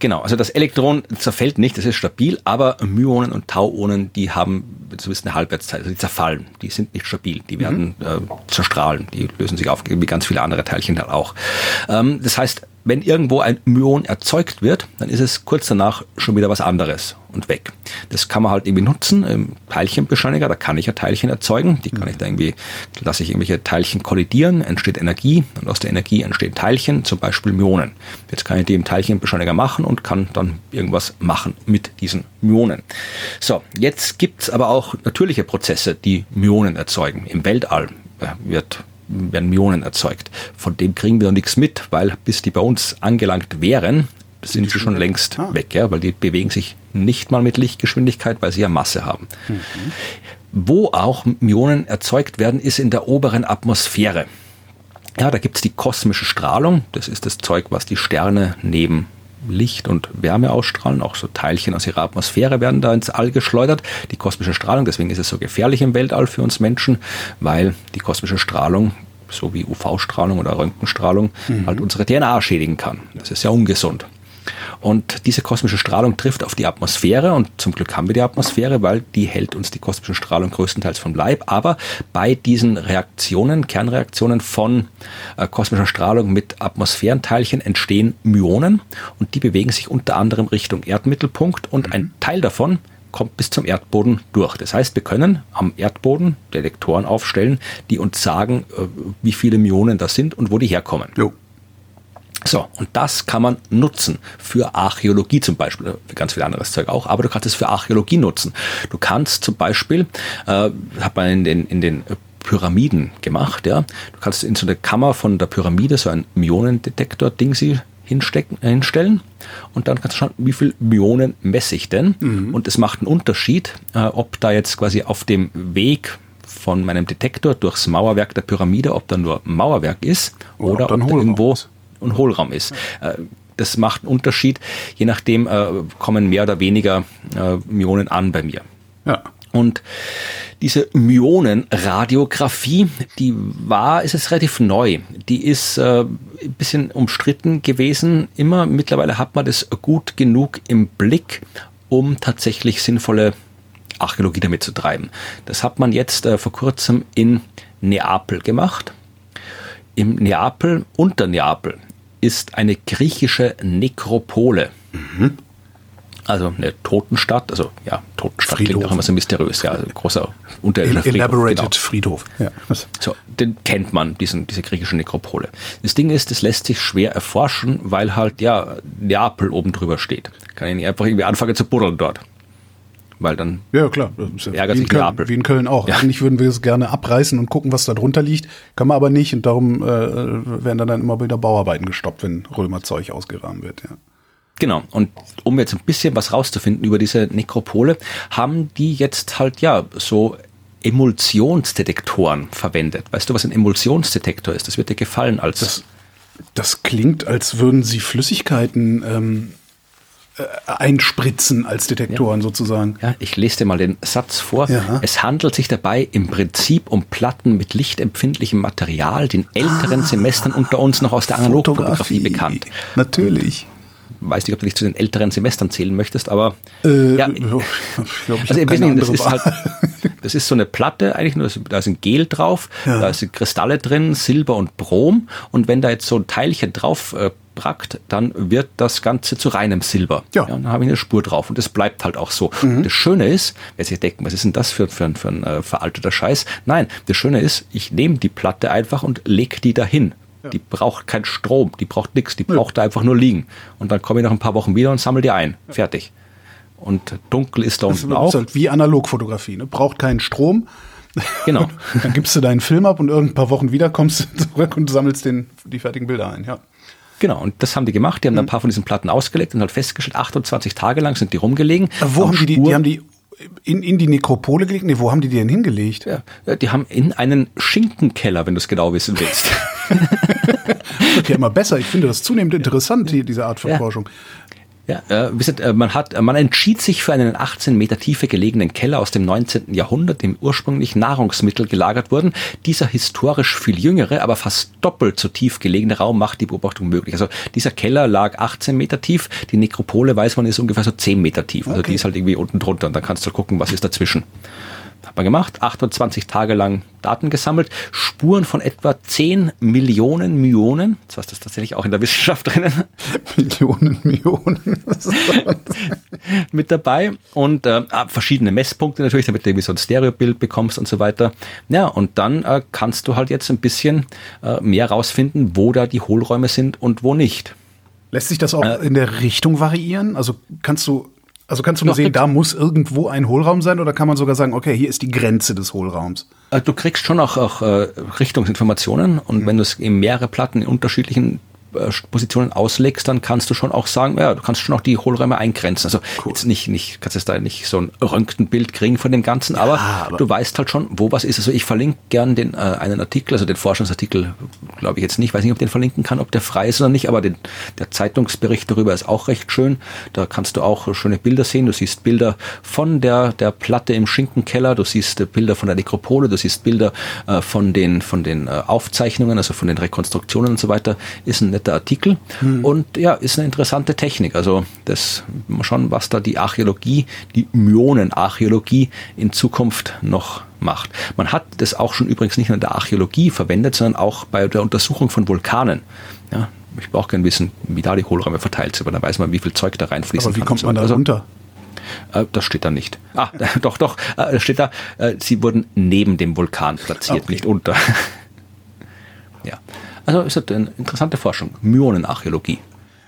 Genau, also das Elektron zerfällt nicht, das ist stabil, aber Myonen und Tauonen, die haben zumindest eine Halbwertszeit, also die zerfallen, die sind nicht stabil, die werden mhm. äh, zerstrahlen, die lösen sich auf, wie ganz viele andere Teilchen halt auch. Ähm, das heißt, wenn irgendwo ein Myon erzeugt wird, dann ist es kurz danach schon wieder was anderes und weg. Das kann man halt irgendwie nutzen im Teilchenbeschleuniger, da kann ich ja Teilchen erzeugen, die kann ich da irgendwie, lasse ich irgendwelche Teilchen kollidieren, entsteht Energie und aus der Energie entstehen Teilchen, zum Beispiel Myonen. Jetzt kann ich die im Teilchenbeschleuniger machen und kann dann irgendwas machen mit diesen Myonen. So, jetzt gibt's aber auch natürliche Prozesse, die Myonen erzeugen. Im Weltall äh, wird werden Myonen erzeugt. Von dem kriegen wir nichts mit, weil bis die bei uns angelangt wären, sind sie schon längst ah. weg, ja, weil die bewegen sich nicht mal mit Lichtgeschwindigkeit, weil sie ja Masse haben. Mhm. Wo auch Myonen erzeugt werden, ist in der oberen Atmosphäre. Ja, da gibt's die kosmische Strahlung. Das ist das Zeug, was die Sterne neben Licht und Wärme ausstrahlen. Auch so Teilchen aus ihrer Atmosphäre werden da ins All geschleudert. Die kosmische Strahlung, deswegen ist es so gefährlich im Weltall für uns Menschen, weil die kosmische Strahlung so wie UV-Strahlung oder Röntgenstrahlung mhm. halt unsere DNA schädigen kann. Das ist ja ungesund. Und diese kosmische Strahlung trifft auf die Atmosphäre und zum Glück haben wir die Atmosphäre, weil die hält uns die kosmische Strahlung größtenteils vom Leib. Aber bei diesen Reaktionen, Kernreaktionen von äh, kosmischer Strahlung mit Atmosphärenteilchen entstehen Myonen und die bewegen sich unter anderem Richtung Erdmittelpunkt und ein Teil davon kommt bis zum Erdboden durch. Das heißt, wir können am Erdboden Detektoren aufstellen, die uns sagen, äh, wie viele Myonen das sind und wo die herkommen. Jo. So, und das kann man nutzen für Archäologie zum Beispiel, für ganz viel anderes Zeug auch, aber du kannst es für Archäologie nutzen. Du kannst zum Beispiel, äh, hat man in den, in den Pyramiden gemacht, ja, du kannst in so eine Kammer von der Pyramide so ein Myonendetektor-Ding sie hinstecken, hinstellen und dann kannst du schauen, wie viel Myonen messe ich denn? Mhm. Und es macht einen Unterschied, äh, ob da jetzt quasi auf dem Weg von meinem Detektor durchs Mauerwerk der Pyramide, ob da nur Mauerwerk ist oder, oder ob, ob da irgendwo ist und Hohlraum ist. Äh, das macht einen Unterschied. Je nachdem äh, kommen mehr oder weniger äh, Myonen an bei mir. Ja. Und diese Myonenradiographie, die war, ist es relativ neu. Die ist äh, ein bisschen umstritten gewesen. Immer mittlerweile hat man das gut genug im Blick, um tatsächlich sinnvolle Archäologie damit zu treiben. Das hat man jetzt äh, vor kurzem in Neapel gemacht. Im Neapel, unter Neapel, ist eine griechische Nekropole. Mhm. Also eine Totenstadt, also ja, Totenstadt Friedhof. klingt auch immer so mysteriös, ja, also großer unterirdischer Friedhof. Elaborated genau. Friedhof. Ja. So, den kennt man, diesen, diese griechische Nekropole. Das Ding ist, das lässt sich schwer erforschen, weil halt, ja, Neapel oben drüber steht. Kann ich nicht einfach irgendwie anfangen zu buddeln dort weil dann ja klar ja ärgert wie sich Köln, Neapel. Wie in Köln auch. Ja. Eigentlich würden wir es gerne abreißen und gucken, was da drunter liegt, kann man aber nicht und darum äh, werden dann, dann immer wieder Bauarbeiten gestoppt, wenn Römerzeug ausgerahmt wird. Ja. Genau. Und um jetzt ein bisschen was rauszufinden über diese Nekropole, haben die jetzt halt ja so Emulsionsdetektoren verwendet. Weißt du, was ein Emulsionsdetektor ist? Das wird dir gefallen als. Das, das klingt, als würden sie Flüssigkeiten ähm, äh, einspritzen als Detektoren ja. sozusagen. Ja, ich lese dir mal den Satz vor. Ja. Es handelt sich dabei im Prinzip um Platten mit lichtempfindlichem Material, den älteren ah, Semestern unter uns noch aus der Analogfotografie bekannt. Natürlich. Weiß nicht, ob du dich zu den älteren Semestern zählen möchtest, aber äh, ja, ich glaub, ich also Wesentlichen, das ist halt Das ist so eine Platte, eigentlich nur, da ist ein Gel drauf, ja. da sind Kristalle drin, Silber und Brom. Und wenn da jetzt so ein Teilchen drauf äh, brackt, dann wird das Ganze zu reinem Silber. Ja. ja dann habe ich eine Spur drauf und das bleibt halt auch so. Mhm. Das Schöne ist, wer sich denkt, was ist denn das für, für, für ein äh, veralteter Scheiß? Nein, das Schöne ist, ich nehme die Platte einfach und lege die dahin. Ja. Die braucht keinen Strom, die braucht nichts, die braucht da einfach nur liegen. Und dann komme ich nach ein paar Wochen wieder und sammle die ein. Fertig. Und dunkel ist da unten das auch. Ist halt wie Analogfotografie, ne? braucht keinen Strom. Genau. dann gibst du deinen Film ab und irgendein paar Wochen wieder kommst du zurück und sammelst den, die fertigen Bilder ein. Ja. Genau, und das haben die gemacht. Die haben mhm. ein paar von diesen Platten ausgelegt und halt festgestellt, 28 Tage lang sind die rumgelegen. Aber wo haben die, die, die haben die in, in die Nekropole gelegt? Nee, wo haben die die denn hingelegt? Ja, die haben in einen Schinkenkeller, wenn du es genau wissen willst. das wird ja immer besser. Ich finde das zunehmend interessant, die, diese Art von ja. Forschung. Ja, äh, wisst, äh, man hat, man entschied sich für einen 18 Meter Tiefe gelegenen Keller aus dem 19. Jahrhundert, dem ursprünglich Nahrungsmittel gelagert wurden. Dieser historisch viel jüngere, aber fast doppelt so tief gelegene Raum macht die Beobachtung möglich. Also dieser Keller lag 18 Meter tief, die Nekropole weiß man ist ungefähr so 10 Meter tief. Also okay. die ist halt irgendwie unten drunter und dann kannst du gucken, was ist dazwischen. Hat man gemacht, 28 Tage lang Daten gesammelt, Spuren von etwa 10 Millionen Myonen, das ist das tatsächlich auch in der Wissenschaft drinnen. Millionen Myonen. mit dabei und äh, ah, verschiedene Messpunkte natürlich, damit du irgendwie so ein Stereobild bekommst und so weiter. Ja, und dann äh, kannst du halt jetzt ein bisschen äh, mehr rausfinden, wo da die Hohlräume sind und wo nicht. Lässt sich das auch äh, in der Richtung variieren? Also kannst du also kannst du nur sehen, da muss irgendwo ein Hohlraum sein oder kann man sogar sagen, okay, hier ist die Grenze des Hohlraums? Äh, du kriegst schon auch, auch äh, Richtungsinformationen und mhm. wenn du es in mehrere Platten in unterschiedlichen Positionen auslegst, dann kannst du schon auch sagen, ja, du kannst schon auch die Hohlräume eingrenzen. Also cool. jetzt nicht, nicht, kannst jetzt da nicht so ein Röntgenbild kriegen von dem Ganzen, aber, ja, aber, du weißt halt schon, wo was ist. Also ich verlinke gern den äh, einen Artikel, also den Forschungsartikel, glaube ich jetzt nicht, weiß nicht, ob den verlinken kann, ob der frei ist oder nicht, aber den, der Zeitungsbericht darüber ist auch recht schön. Da kannst du auch schöne Bilder sehen. Du siehst Bilder von der, der Platte im Schinkenkeller, du siehst äh, Bilder von der Nekropole, du siehst Bilder äh, von den, von den äh, Aufzeichnungen, also von den Rekonstruktionen und so weiter. Ist ein netter Artikel hm. und ja, ist eine interessante Technik. Also das mal schauen, was da die Archäologie, die Myonenarchäologie in Zukunft noch macht. Man hat das auch schon übrigens nicht nur in der Archäologie verwendet, sondern auch bei der Untersuchung von Vulkanen. Ja, ich brauche gerne wissen, wie da die Hohlräume verteilt sind, aber dann weiß man, wie viel Zeug da reinfließt. Aber wie kommt man da also, runter? Äh, das steht da nicht. Ah, doch, doch, äh, steht da, äh, sie wurden neben dem Vulkan platziert, okay. nicht unter. Also ist das eine interessante Forschung, Myonenarchäologie.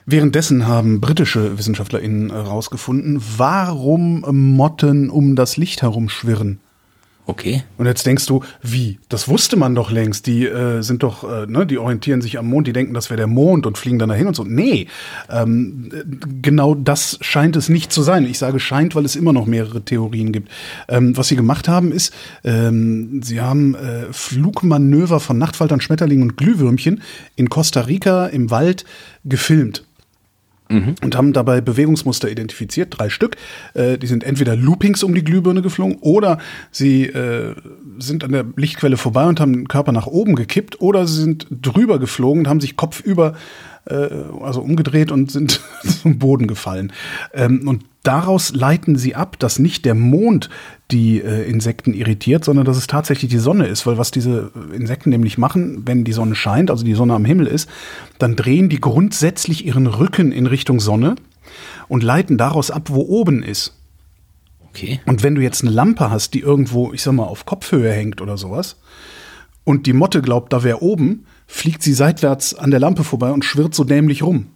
Währenddessen haben britische WissenschaftlerInnen herausgefunden, warum Motten um das Licht herumschwirren. Okay. Und jetzt denkst du, wie? Das wusste man doch längst. Die äh, sind doch, äh, ne, die orientieren sich am Mond, die denken, das wäre der Mond und fliegen dann dahin und so. Nee, ähm, genau das scheint es nicht zu sein. Ich sage scheint, weil es immer noch mehrere Theorien gibt. Ähm, was sie gemacht haben, ist, ähm, sie haben äh, Flugmanöver von Nachtfaltern, Schmetterlingen und Glühwürmchen in Costa Rica im Wald gefilmt mhm. und haben dabei Bewegungsmuster identifiziert, drei Stück. Äh, die sind entweder Loopings um die Glühbirne geflogen oder sie äh, sind an der Lichtquelle vorbei und haben den Körper nach oben gekippt oder sie sind drüber geflogen und haben sich kopfüber also umgedreht und sind zum Boden gefallen. Ähm, und daraus leiten sie ab, dass nicht der Mond die äh, Insekten irritiert, sondern dass es tatsächlich die Sonne ist, weil was diese Insekten nämlich machen, wenn die Sonne scheint, also die Sonne am Himmel ist, dann drehen die grundsätzlich ihren Rücken in Richtung Sonne und leiten daraus ab, wo oben ist. Okay. Und wenn du jetzt eine Lampe hast, die irgendwo, ich sag mal, auf Kopfhöhe hängt oder sowas, und die Motte glaubt, da wäre oben, fliegt sie seitwärts an der Lampe vorbei und schwirrt so dämlich rum.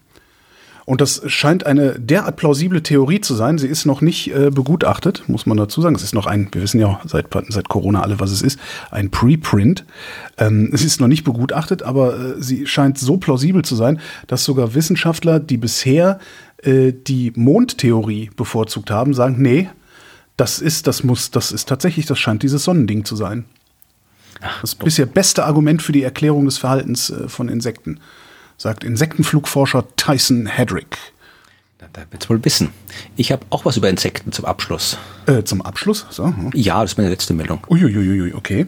Und das scheint eine derart plausible Theorie zu sein. Sie ist noch nicht äh, begutachtet, muss man dazu sagen. Es ist noch ein, wir wissen ja seit, seit Corona alle, was es ist, ein Preprint. Ähm, es ist noch nicht begutachtet, aber äh, sie scheint so plausibel zu sein, dass sogar Wissenschaftler, die bisher äh, die Mondtheorie bevorzugt haben, sagen, nee, das ist, das muss, das ist tatsächlich, das scheint dieses Sonnending zu sein. Das bisher beste Argument für die Erklärung des Verhaltens äh, von Insekten sagt Insektenflugforscher Tyson Hedrick. Da wird's wohl wissen. Ich habe auch was über Insekten zum Abschluss. Äh, zum Abschluss? So. Hm. Ja, das ist meine letzte Meldung. Uiuiui, okay.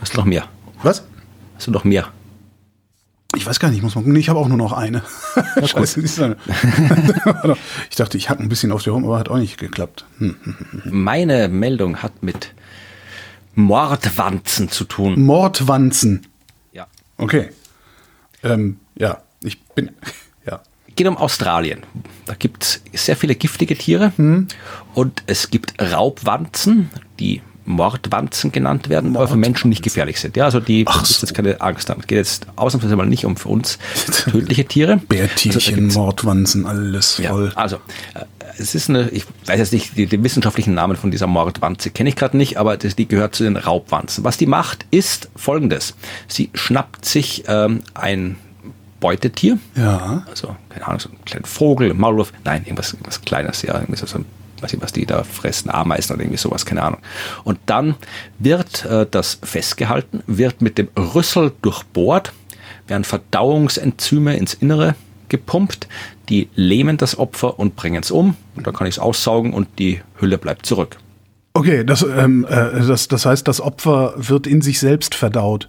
Hast du noch mehr? Was? Hast du noch mehr? Ich weiß gar nicht, ich muss mal gucken. Ich habe auch nur noch eine. Ja, Scheiße, ich dachte, ich hacke ein bisschen auf die rum, aber hat auch nicht geklappt. Hm, Meine Meldung hat mit Mordwanzen zu tun. Mordwanzen. Ja. Okay. Ähm, ja, ich bin. Ja. Geht um Australien. Da gibt es sehr viele giftige Tiere hm. und es gibt Raubwanzen, die Mordwanzen genannt werden, aber für Menschen nicht gefährlich sind. Ja, also die Ach ist jetzt keine Angst haben. Es geht jetzt ausnahmsweise mal nicht um für uns tödliche Tiere. Bärtierchen, also, Mordwanzen, alles voll. Ja, also äh, es ist eine, ich weiß jetzt nicht, die, den wissenschaftlichen Namen von dieser Mordwanze kenne ich gerade nicht, aber das, die gehört zu den Raubwanzen. Was die macht, ist folgendes. Sie schnappt sich ähm, ein Beutetier. Ja. Also, keine Ahnung, so ein kleiner Vogel, Maulwurf, nein, irgendwas, irgendwas Kleines, ja, irgendwie so ein weiß ich, was die da fressen, Ameisen oder irgendwie sowas, keine Ahnung. Und dann wird äh, das festgehalten, wird mit dem Rüssel durchbohrt, werden Verdauungsenzyme ins Innere gepumpt, die lähmen das Opfer und bringen es um. Und dann kann ich es aussaugen und die Hülle bleibt zurück. Okay, das, ähm, äh, das, das heißt, das Opfer wird in sich selbst verdaut.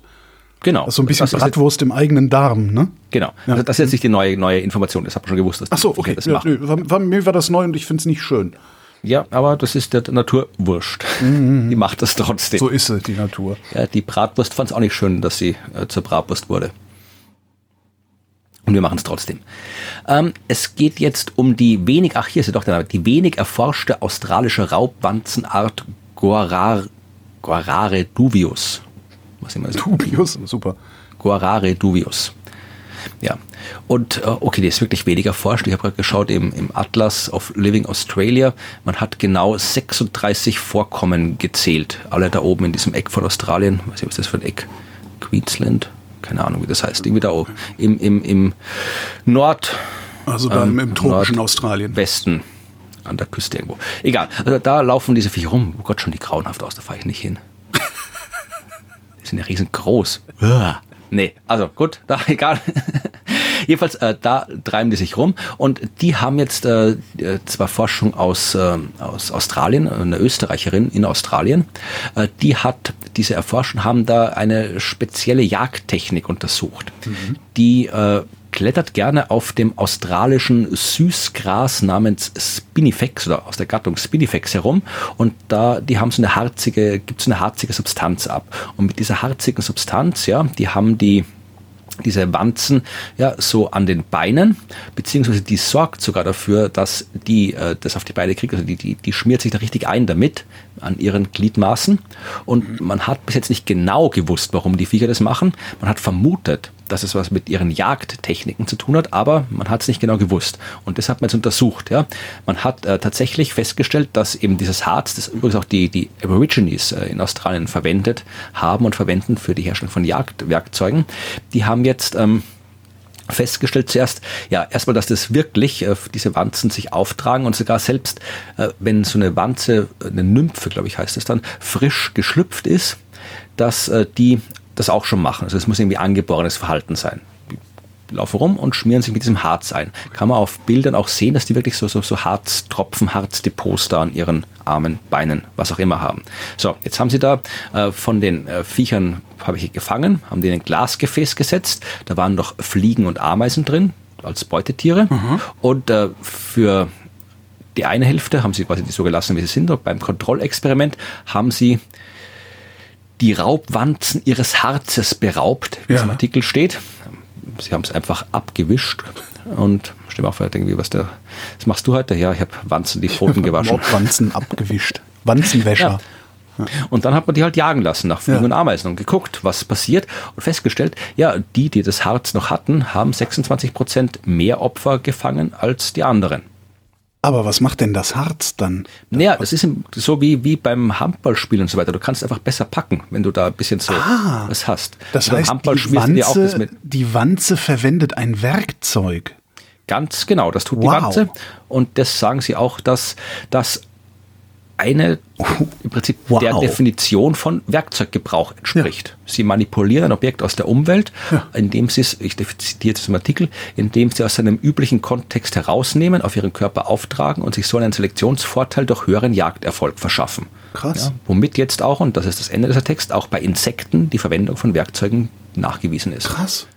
Genau. Das ist so ein bisschen Bratwurst im eigenen Darm, ne? Genau. Ja. Also das ist jetzt nicht die neue, neue Information. Das habe ich schon gewusst, dass Ach so, okay. das ja, nö, war, mir war das neu und ich finde es nicht schön. Ja, aber das ist der Natur wurscht. Mhm. Die macht das trotzdem. So ist sie, die Natur. Ja, die Bratwurst fand es auch nicht schön, dass sie äh, zur Bratwurst wurde. Und wir machen es trotzdem. Ähm, es geht jetzt um die wenig, ach hier ist ja doch der Name, die wenig erforschte australische Raubwanzenart Guarare, Guarare duvius. Was immer ist. Dubius, super. Guarare duvius. Ja. Und äh, okay, die ist wirklich weniger forscht. Ich habe gerade geschaut im, im Atlas of Living Australia. Man hat genau 36 Vorkommen gezählt. Alle da oben in diesem Eck von Australien. Was ist das für ein Eck? Queensland? Keine Ahnung, wie das heißt. Irgendwie da oben. Im, im, im Nord. Also beim, ähm, im tropischen Nord Australien. Westen. An der Küste irgendwo. Egal. Also da laufen diese Viecher rum. Oh Gott, schon die grauenhaft aus. Da fahre ich nicht hin. die sind ja riesengroß. Nee, also gut, da egal. Jedenfalls, äh, da treiben die sich rum und die haben jetzt äh, zwar Forschung aus, äh, aus Australien, eine Österreicherin in Australien, äh, die hat diese erforscht haben da eine spezielle Jagdtechnik untersucht, mhm. die äh, klettert gerne auf dem australischen Süßgras namens Spinifex oder aus der Gattung Spinifex herum. Und da die haben so eine harzige gibt so eine harzige Substanz ab. Und mit dieser harzigen Substanz ja die haben die diese Wanzen ja so an den Beinen, beziehungsweise die sorgt sogar dafür, dass die äh, das auf die Beine kriegt, also die, die, die schmiert sich da richtig ein damit an ihren Gliedmaßen. Und man hat bis jetzt nicht genau gewusst, warum die Viecher das machen. Man hat vermutet, dass es was mit ihren Jagdtechniken zu tun hat, aber man hat es nicht genau gewusst. Und das hat man jetzt untersucht. Ja. Man hat äh, tatsächlich festgestellt, dass eben dieses Harz, das übrigens auch die, die Aborigines äh, in Australien verwendet haben und verwenden für die Herstellung von Jagdwerkzeugen, die haben jetzt ähm, festgestellt zuerst, ja, erstmal, dass das wirklich, äh, diese Wanzen sich auftragen und sogar selbst, äh, wenn so eine Wanze, eine Nymphe, glaube ich, heißt es dann, frisch geschlüpft ist, dass äh, die das auch schon machen. Also es muss irgendwie angeborenes Verhalten sein. Die laufen rum und schmieren sich mit diesem Harz ein. Kann man auf Bildern auch sehen, dass die wirklich so, so, so Harztropfen, Harzdepots da an ihren Armen, Beinen, was auch immer haben. So, jetzt haben sie da äh, von den äh, Viechern, habe ich gefangen, haben die in ein Glasgefäß gesetzt. Da waren noch Fliegen und Ameisen drin als Beutetiere. Mhm. Und äh, für die eine Hälfte haben sie quasi die so gelassen, wie sie sind. Und beim Kontrollexperiment haben sie die Raubwanzen ihres Harzes beraubt, wie ja. es im Artikel steht. Sie haben es einfach abgewischt und stimmt auch irgendwie, was der, was machst du heute? Ja, ich habe Wanzen die Pfoten gewaschen. Wanzen abgewischt. Wanzenwäscher. Ja. Und dann hat man die halt jagen lassen nach Fliegen ja. und Ameisen und geguckt, was passiert und festgestellt, ja, die, die das Harz noch hatten, haben 26 Prozent mehr Opfer gefangen als die anderen. Aber was macht denn das Harz dann? Naja, das ist so wie, wie beim Handballspielen und so weiter. Du kannst einfach besser packen, wenn du da ein bisschen so ah, was hast. Das heißt, die Wanze, die Wanze verwendet ein Werkzeug. Ganz genau, das tut wow. die Wanze. Und das sagen sie auch, dass das eine im Prinzip wow. der Definition von Werkzeuggebrauch entspricht. Ja. Sie manipulieren ein Objekt aus der Umwelt, ja. indem sie es, ich zitiere jetzt im Artikel, indem sie aus seinem üblichen Kontext herausnehmen, auf ihren Körper auftragen und sich so einen Selektionsvorteil durch höheren Jagderfolg verschaffen. Krass. Ja, womit jetzt auch, und das ist das Ende dieser Text, auch bei Insekten die Verwendung von Werkzeugen nachgewiesen ist. Krass.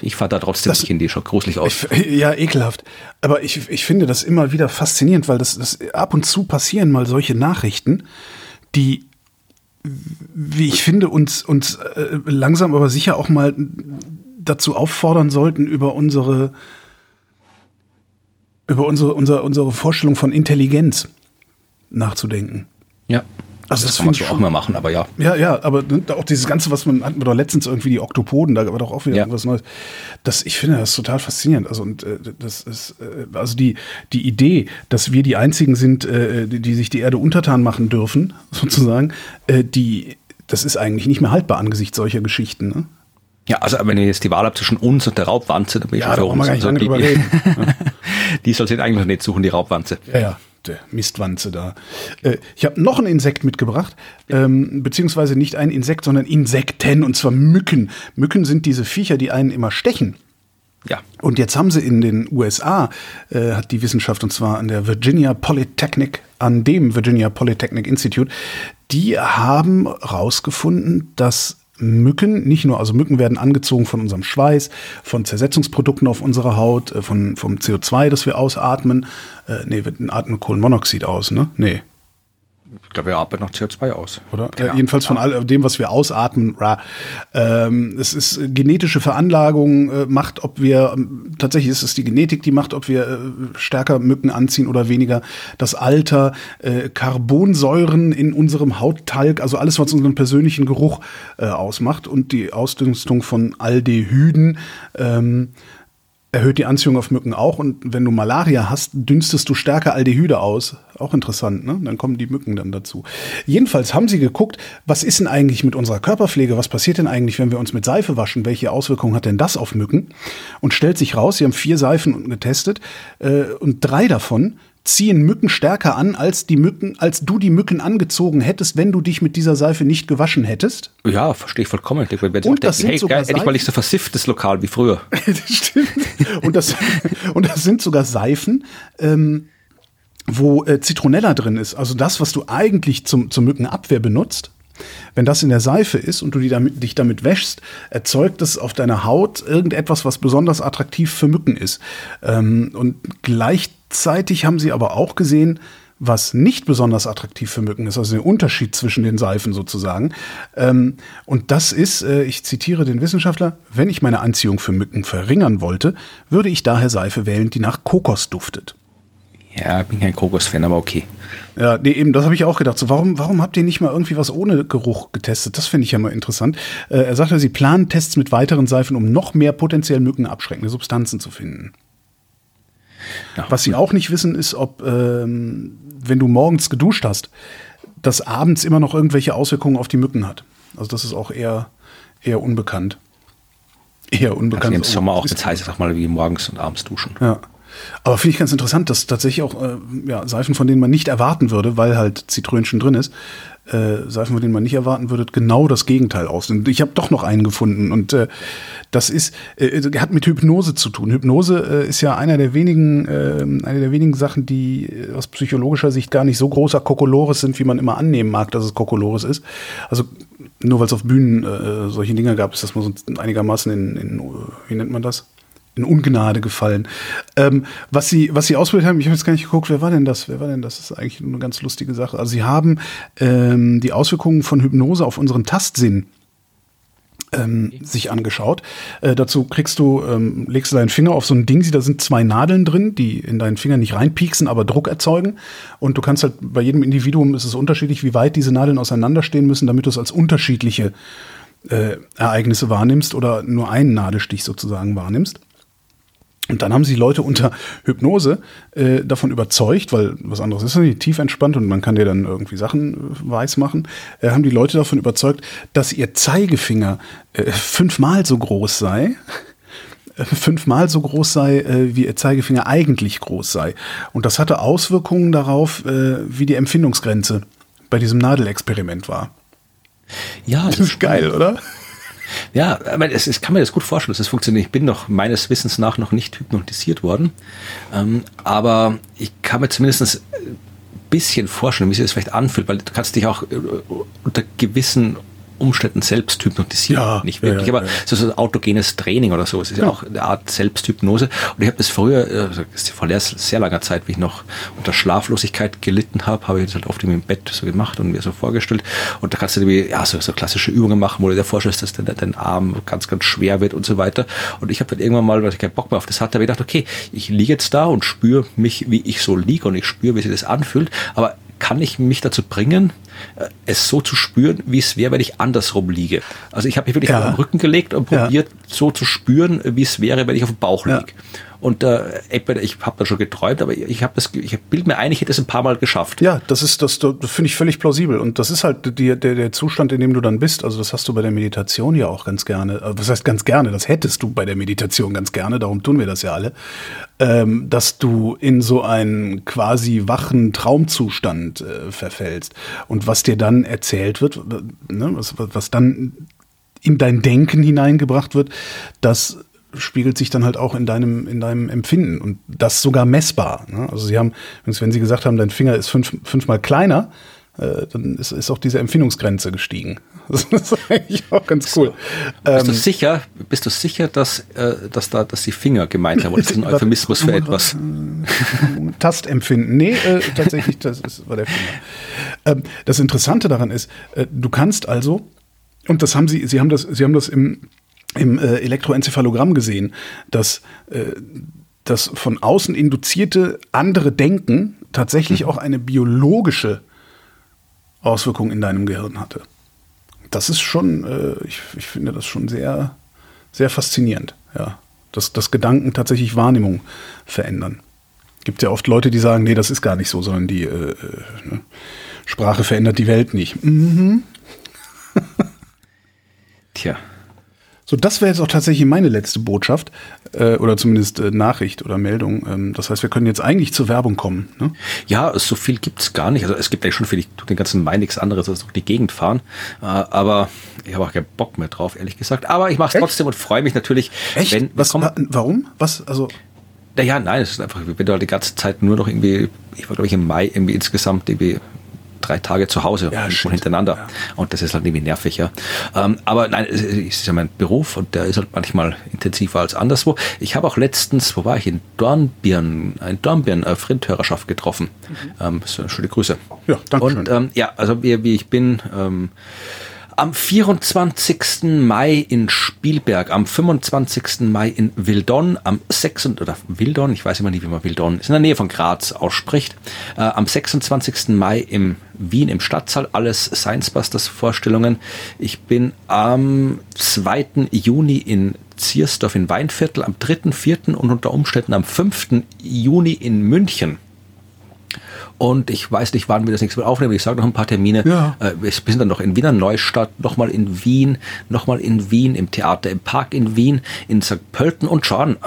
Ich fahre da trotzdem das, nicht hin, die schaut gruselig aus. Ich, ja, ekelhaft. Aber ich, ich finde das immer wieder faszinierend, weil das, das ab und zu passieren mal solche Nachrichten, die, wie ich finde, uns, uns äh, langsam aber sicher auch mal dazu auffordern sollten, über unsere, über unsere, unsere, unsere Vorstellung von Intelligenz nachzudenken. Ja. Also das, das kann man so auch mal machen, aber ja. Ja, ja, aber auch dieses Ganze, was man hatten wir doch letztens irgendwie die Oktopoden, da war doch auch wieder ja. irgendwas Neues. Das, ich finde das total faszinierend. Also und äh, das ist äh, also die die Idee, dass wir die einzigen sind, äh, die, die sich die Erde untertan machen dürfen, sozusagen, äh, die das ist eigentlich nicht mehr haltbar angesichts solcher Geschichten. Ne? Ja, also wenn ihr jetzt die Wahl habt zwischen uns und der Raubwanze, dann bin ich ja, schon für uns. Also, die, reden. die soll sich eigentlich nicht suchen, die Raubwanze. Ja, ja. Mistwanze da. Äh, ich habe noch ein Insekt mitgebracht, ähm, beziehungsweise nicht ein Insekt, sondern Insekten, und zwar Mücken. Mücken sind diese Viecher, die einen immer stechen. Ja. Und jetzt haben sie in den USA, äh, hat die Wissenschaft, und zwar an der Virginia Polytechnic, an dem Virginia Polytechnic Institute, die haben rausgefunden, dass Mücken, nicht nur, also Mücken werden angezogen von unserem Schweiß, von Zersetzungsprodukten auf unserer Haut, äh, von, vom CO2, das wir ausatmen. Äh, nee, wir atmen Kohlenmonoxid aus, ne? Nee. Ich glaube, wir atmen noch CO2 aus. Oder? Äh, jedenfalls von all dem, was wir ausatmen. Ähm, es ist äh, genetische Veranlagung, äh, macht, ob wir, ähm, tatsächlich ist es die Genetik, die macht, ob wir äh, stärker Mücken anziehen oder weniger. Das Alter, Carbonsäuren in unserem Hauttalg, also alles, was unseren persönlichen Geruch ausmacht und die Ausdünstung von Aldehyden. Ähm, erhöht die Anziehung auf Mücken auch. Und wenn du Malaria hast, dünstest du stärker Aldehyde aus. Auch interessant, ne? Dann kommen die Mücken dann dazu. Jedenfalls haben sie geguckt, was ist denn eigentlich mit unserer Körperpflege? Was passiert denn eigentlich, wenn wir uns mit Seife waschen? Welche Auswirkungen hat denn das auf Mücken? Und stellt sich raus, sie haben vier Seifen getestet äh, und drei davon ziehen Mücken stärker an, als die Mücken, als du die Mücken angezogen hättest, wenn du dich mit dieser Seife nicht gewaschen hättest. Ja, verstehe ich vollkommen. Ich und das denken, sind hey, sogar geil, endlich mal nicht so versifftes Lokal wie früher. das stimmt. Und das, und das sind sogar Seifen, ähm, wo äh, Zitronella drin ist. Also das, was du eigentlich zum, zur Mückenabwehr benutzt. Wenn das in der Seife ist und du damit, dich damit wäschst, erzeugt es auf deiner Haut irgendetwas, was besonders attraktiv für Mücken ist. Ähm, und gleichzeitig haben sie aber auch gesehen, was nicht besonders attraktiv für Mücken ist, also der Unterschied zwischen den Seifen sozusagen. Ähm, und das ist, äh, ich zitiere den Wissenschaftler, wenn ich meine Anziehung für Mücken verringern wollte, würde ich daher Seife wählen, die nach Kokos duftet. Ja, bin kein Kokos-Fan, aber okay. Ja, nee, eben, das habe ich auch gedacht. So, warum, warum habt ihr nicht mal irgendwie was ohne Geruch getestet? Das finde ich ja mal interessant. Äh, er sagte, sie planen Tests mit weiteren Seifen, um noch mehr potenziell mückenabschreckende Substanzen zu finden. Ja. Was sie auch nicht wissen, ist, ob, ähm, wenn du morgens geduscht hast, das abends immer noch irgendwelche Auswirkungen auf die Mücken hat. Also das ist auch eher, eher unbekannt. Eher unbekannt. Also Im Sommer auch mit heiß, sag mal, wie morgens und abends duschen. Ja. Aber finde ich ganz interessant, dass tatsächlich auch äh, ja, Seifen, von denen man nicht erwarten würde, weil halt Zitrönchen drin ist, äh, Seifen, von denen man nicht erwarten würde, genau das Gegenteil aus. Und ich habe doch noch einen gefunden und äh, das ist, äh, hat mit Hypnose zu tun. Hypnose äh, ist ja einer der wenigen, äh, eine der wenigen Sachen, die äh, aus psychologischer Sicht gar nicht so großer Kokolores sind, wie man immer annehmen mag, dass es Kokolores ist. Also nur weil es auf Bühnen äh, solche Dinge gab, ist das mal so einigermaßen in, in wie nennt man das? In Ungnade gefallen. Ähm, was sie, was sie ausprobiert haben, ich habe jetzt gar nicht geguckt, wer war denn das? Wer war denn das? Das ist eigentlich eine ganz lustige Sache. Also sie haben ähm, die Auswirkungen von Hypnose auf unseren Tastsinn ähm, sich angeschaut. Äh, dazu kriegst du, ähm, legst du deinen Finger auf so ein Ding, da sind zwei Nadeln drin, die in deinen Finger nicht reinpieksen, aber Druck erzeugen. Und du kannst halt bei jedem Individuum ist es unterschiedlich, wie weit diese Nadeln auseinanderstehen müssen, damit du es als unterschiedliche äh, Ereignisse wahrnimmst oder nur einen Nadelstich sozusagen wahrnimmst. Und dann haben sie Leute unter Hypnose äh, davon überzeugt, weil was anderes ist nicht tief entspannt und man kann dir dann irgendwie Sachen äh, weiß machen, äh, haben die Leute davon überzeugt, dass ihr Zeigefinger äh, fünfmal so groß sei, äh, fünfmal so groß sei, äh, wie ihr Zeigefinger eigentlich groß sei. Und das hatte Auswirkungen darauf, wie die Empfindungsgrenze bei diesem Nadelexperiment war. Ja, das, das ist geil, oder? Ja, aber es, es kann mir das gut vorstellen, dass es funktioniert. Ich bin noch meines Wissens nach noch nicht hypnotisiert worden, ähm, aber ich kann mir zumindest ein bisschen vorstellen, wie sich das vielleicht anfühlt, weil du kannst dich auch äh, unter gewissen Umständen selbst hypnotisiert. Ja, nicht wirklich, ja, ja, aber so, so ein autogenes Training oder so. Es ist ja, auch eine Art Selbsthypnose. Und ich habe das früher, also vor sehr langer Zeit, wie ich noch unter Schlaflosigkeit gelitten habe, habe ich das halt oft im Bett so gemacht und mir so vorgestellt. Und da kannst du irgendwie, ja, so, so klassische Übungen machen, wo du dir vorstellst, dass dein, dein Arm ganz, ganz schwer wird und so weiter. Und ich habe dann irgendwann mal, weil ich keinen Bock mehr auf das hatte, habe ich gedacht, okay, ich liege jetzt da und spüre mich, wie ich so liege und ich spüre, wie sich das anfühlt. Aber kann ich mich dazu bringen, äh, es so zu spüren, wie es wäre, wenn ich andersrum liege. Also ich habe mich wirklich ja. auf den Rücken gelegt und probiert ja. so zu spüren, wie es wäre, wenn ich auf dem Bauch liege. Ja. Und äh, ich habe da schon geträumt, aber ich habe das, ich bild mir ein, ich hätte es ein paar Mal geschafft. Ja, das ist das, das finde ich völlig plausibel. Und das ist halt die, der, der Zustand, in dem du dann bist. Also das hast du bei der Meditation ja auch ganz gerne. Also was heißt ganz gerne? Das hättest du bei der Meditation ganz gerne. Darum tun wir das ja alle. Ähm, dass du in so einen quasi wachen Traumzustand äh, verfällst. Und was dir dann erzählt wird, ne, was, was dann in dein Denken hineingebracht wird, dass spiegelt sich dann halt auch in deinem, in deinem Empfinden und das sogar messbar. Ne? Also sie haben, wenn sie gesagt haben, dein Finger ist fünf, fünfmal kleiner, äh, dann ist, ist auch diese Empfindungsgrenze gestiegen. Das ist eigentlich auch ganz cool. So. Bist du ähm, sicher, bist du sicher, dass, äh, dass da, dass die Finger gemeint haben? Oder ist das ein Euphemismus für etwas? Tastempfinden. Nee, äh, tatsächlich, das ist, war der Finger. Ähm, das Interessante daran ist, äh, du kannst also, und das haben sie, sie haben das, sie haben das im im äh, Elektroenzephalogramm gesehen, dass äh, das von außen induzierte andere Denken tatsächlich mhm. auch eine biologische Auswirkung in deinem Gehirn hatte. Das ist schon, äh, ich, ich finde das schon sehr, sehr faszinierend, ja. Dass, dass Gedanken tatsächlich Wahrnehmung verändern. Gibt ja oft Leute, die sagen, nee, das ist gar nicht so, sondern die äh, äh ne? Sprache verändert die Welt nicht. Mhm. Tja. So, das wäre jetzt auch tatsächlich meine letzte Botschaft äh, oder zumindest äh, Nachricht oder Meldung. Ähm, das heißt, wir können jetzt eigentlich zur Werbung kommen. Ne? Ja, so viel gibt's gar nicht. Also es gibt eigentlich schon viel, ich tue den ganzen Mai nichts anderes als durch die Gegend fahren. Äh, aber ich habe auch keinen Bock mehr drauf, ehrlich gesagt. Aber ich mache es trotzdem und freue mich natürlich, Echt? wenn. Was, warum? Was? Also. Naja, nein, es ist einfach, wenn du halt die ganze Zeit nur noch irgendwie, ich war glaube ich im Mai irgendwie insgesamt irgendwie drei Tage zu Hause ja, hintereinander. Ja. Und das ist halt irgendwie nervig, ja. Ähm, aber nein, es ist ja mein Beruf und der ist halt manchmal intensiver als anderswo. Ich habe auch letztens, wo war ich? In Dornbirn, ein Dornbirn äh, Frindhörerschaft getroffen. Mhm. Ähm, so, schöne Grüße. Ja, danke Und ähm, ja, also wie, wie ich bin, ähm, am 24. Mai in Spielberg, am 25. Mai in Wildon, am 6. oder Wildon, ich weiß immer nicht, wie man Wildon ist, in der Nähe von Graz ausspricht, äh, am 26. Mai im Wien im Stadtsaal, alles Science Busters Vorstellungen. Ich bin am 2. Juni in Ziersdorf in Weinviertel, am 3., 4. und unter Umständen am 5. Juni in München. Und ich weiß nicht, wann wir das nächste Mal aufnehmen. Ich sage noch ein paar Termine. Ja. Äh, wir sind dann noch in Wiener Neustadt, nochmal in Wien, nochmal in Wien, im Theater im Park in Wien, in St. Pölten und schon äh,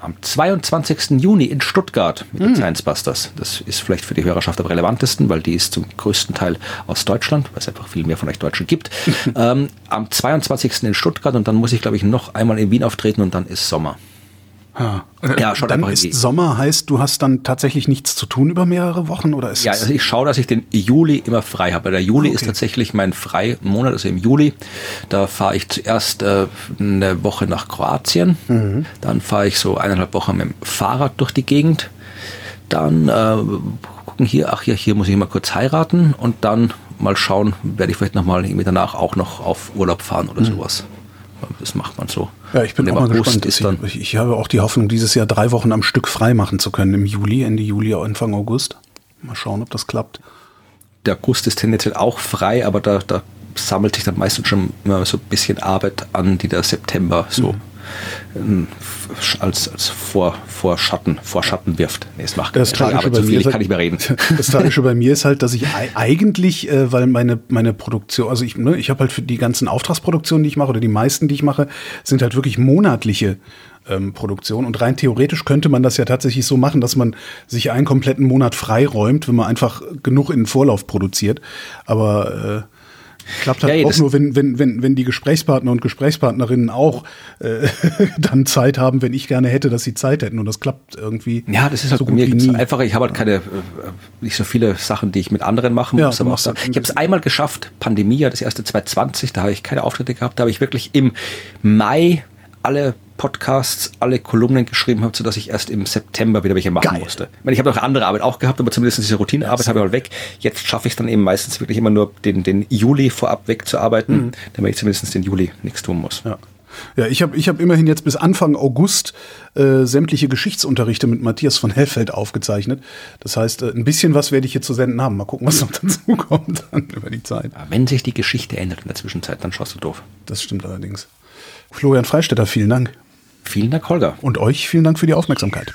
am 22. Juni in Stuttgart mit den hm. Science Busters. Das ist vielleicht für die Hörerschaft am relevantesten, weil die ist zum größten Teil aus Deutschland, weil es einfach viel mehr von euch Deutschen gibt. ähm, am 22. in Stuttgart und dann muss ich, glaube ich, noch einmal in Wien auftreten und dann ist Sommer. Ja, ja schon dann ist Sommer heißt, du hast dann tatsächlich nichts zu tun über mehrere Wochen oder ist Ja, also ich schaue, dass ich den Juli immer frei habe. Der Juli okay. ist tatsächlich mein Freimonat, also im Juli. Da fahre ich zuerst äh, eine Woche nach Kroatien, mhm. dann fahre ich so eineinhalb Wochen mit dem Fahrrad durch die Gegend. Dann äh, gucken hier, ach ja, hier muss ich mal kurz heiraten und dann mal schauen, werde ich vielleicht nochmal irgendwie danach auch noch auf Urlaub fahren oder mhm. sowas. Das macht man so. Ja, ich bin auch mal gespannt. Ist dann ich, ich habe auch die Hoffnung, dieses Jahr drei Wochen am Stück frei machen zu können im Juli, Ende Juli, Anfang August. Mal schauen, ob das klappt. Der August ist tendenziell auch frei, aber da, da sammelt sich dann meistens schon immer so ein bisschen Arbeit an, die der September so mhm. Ähm, als, als vor, Vorschatten, Vorschatten wirft. Nee, es macht das keine Arbeit zu viel, ich kann halt nicht mehr reden. Das Tragische bei mir ist halt, dass ich eigentlich, äh, weil meine, meine Produktion, also ich, ne, ich habe halt für die ganzen Auftragsproduktionen, die ich mache, oder die meisten, die ich mache, sind halt wirklich monatliche ähm, Produktionen. Und rein theoretisch könnte man das ja tatsächlich so machen, dass man sich einen kompletten Monat freiräumt, wenn man einfach genug in den Vorlauf produziert. Aber äh, Klappt halt ja, auch nur, wenn, wenn, wenn, wenn die Gesprächspartner und Gesprächspartnerinnen auch äh, dann Zeit haben, wenn ich gerne hätte, dass sie Zeit hätten. Und das klappt irgendwie. Ja, das ist halt so bei mir gibt's einfacher. Ich habe halt keine, äh, nicht so viele Sachen, die ich mit anderen machen muss. Ja, aber auch ich habe es einmal geschafft, Pandemie, das erste 2020, da habe ich keine Auftritte gehabt, da habe ich wirklich im Mai alle Podcasts, alle Kolumnen geschrieben habe, sodass ich erst im September wieder welche machen Geil. musste. Ich, meine, ich habe noch andere Arbeit auch gehabt, aber zumindest diese Routinearbeit habe ich mal weg. Jetzt schaffe ich es dann eben meistens wirklich immer nur den, den Juli vorab wegzuarbeiten, mhm. damit ich zumindest den Juli nichts tun muss. Ja. Ja, ich habe ich hab immerhin jetzt bis Anfang August äh, sämtliche Geschichtsunterrichte mit Matthias von Hellfeld aufgezeichnet. Das heißt, äh, ein bisschen was werde ich hier zu senden haben. Mal gucken, was noch dazu kommt dann über die Zeit. Ja, wenn sich die Geschichte ändert in der Zwischenzeit, dann schaust du doof. Das stimmt allerdings. Florian Freistetter, vielen Dank. Vielen Dank, Holger. Und euch vielen Dank für die Aufmerksamkeit.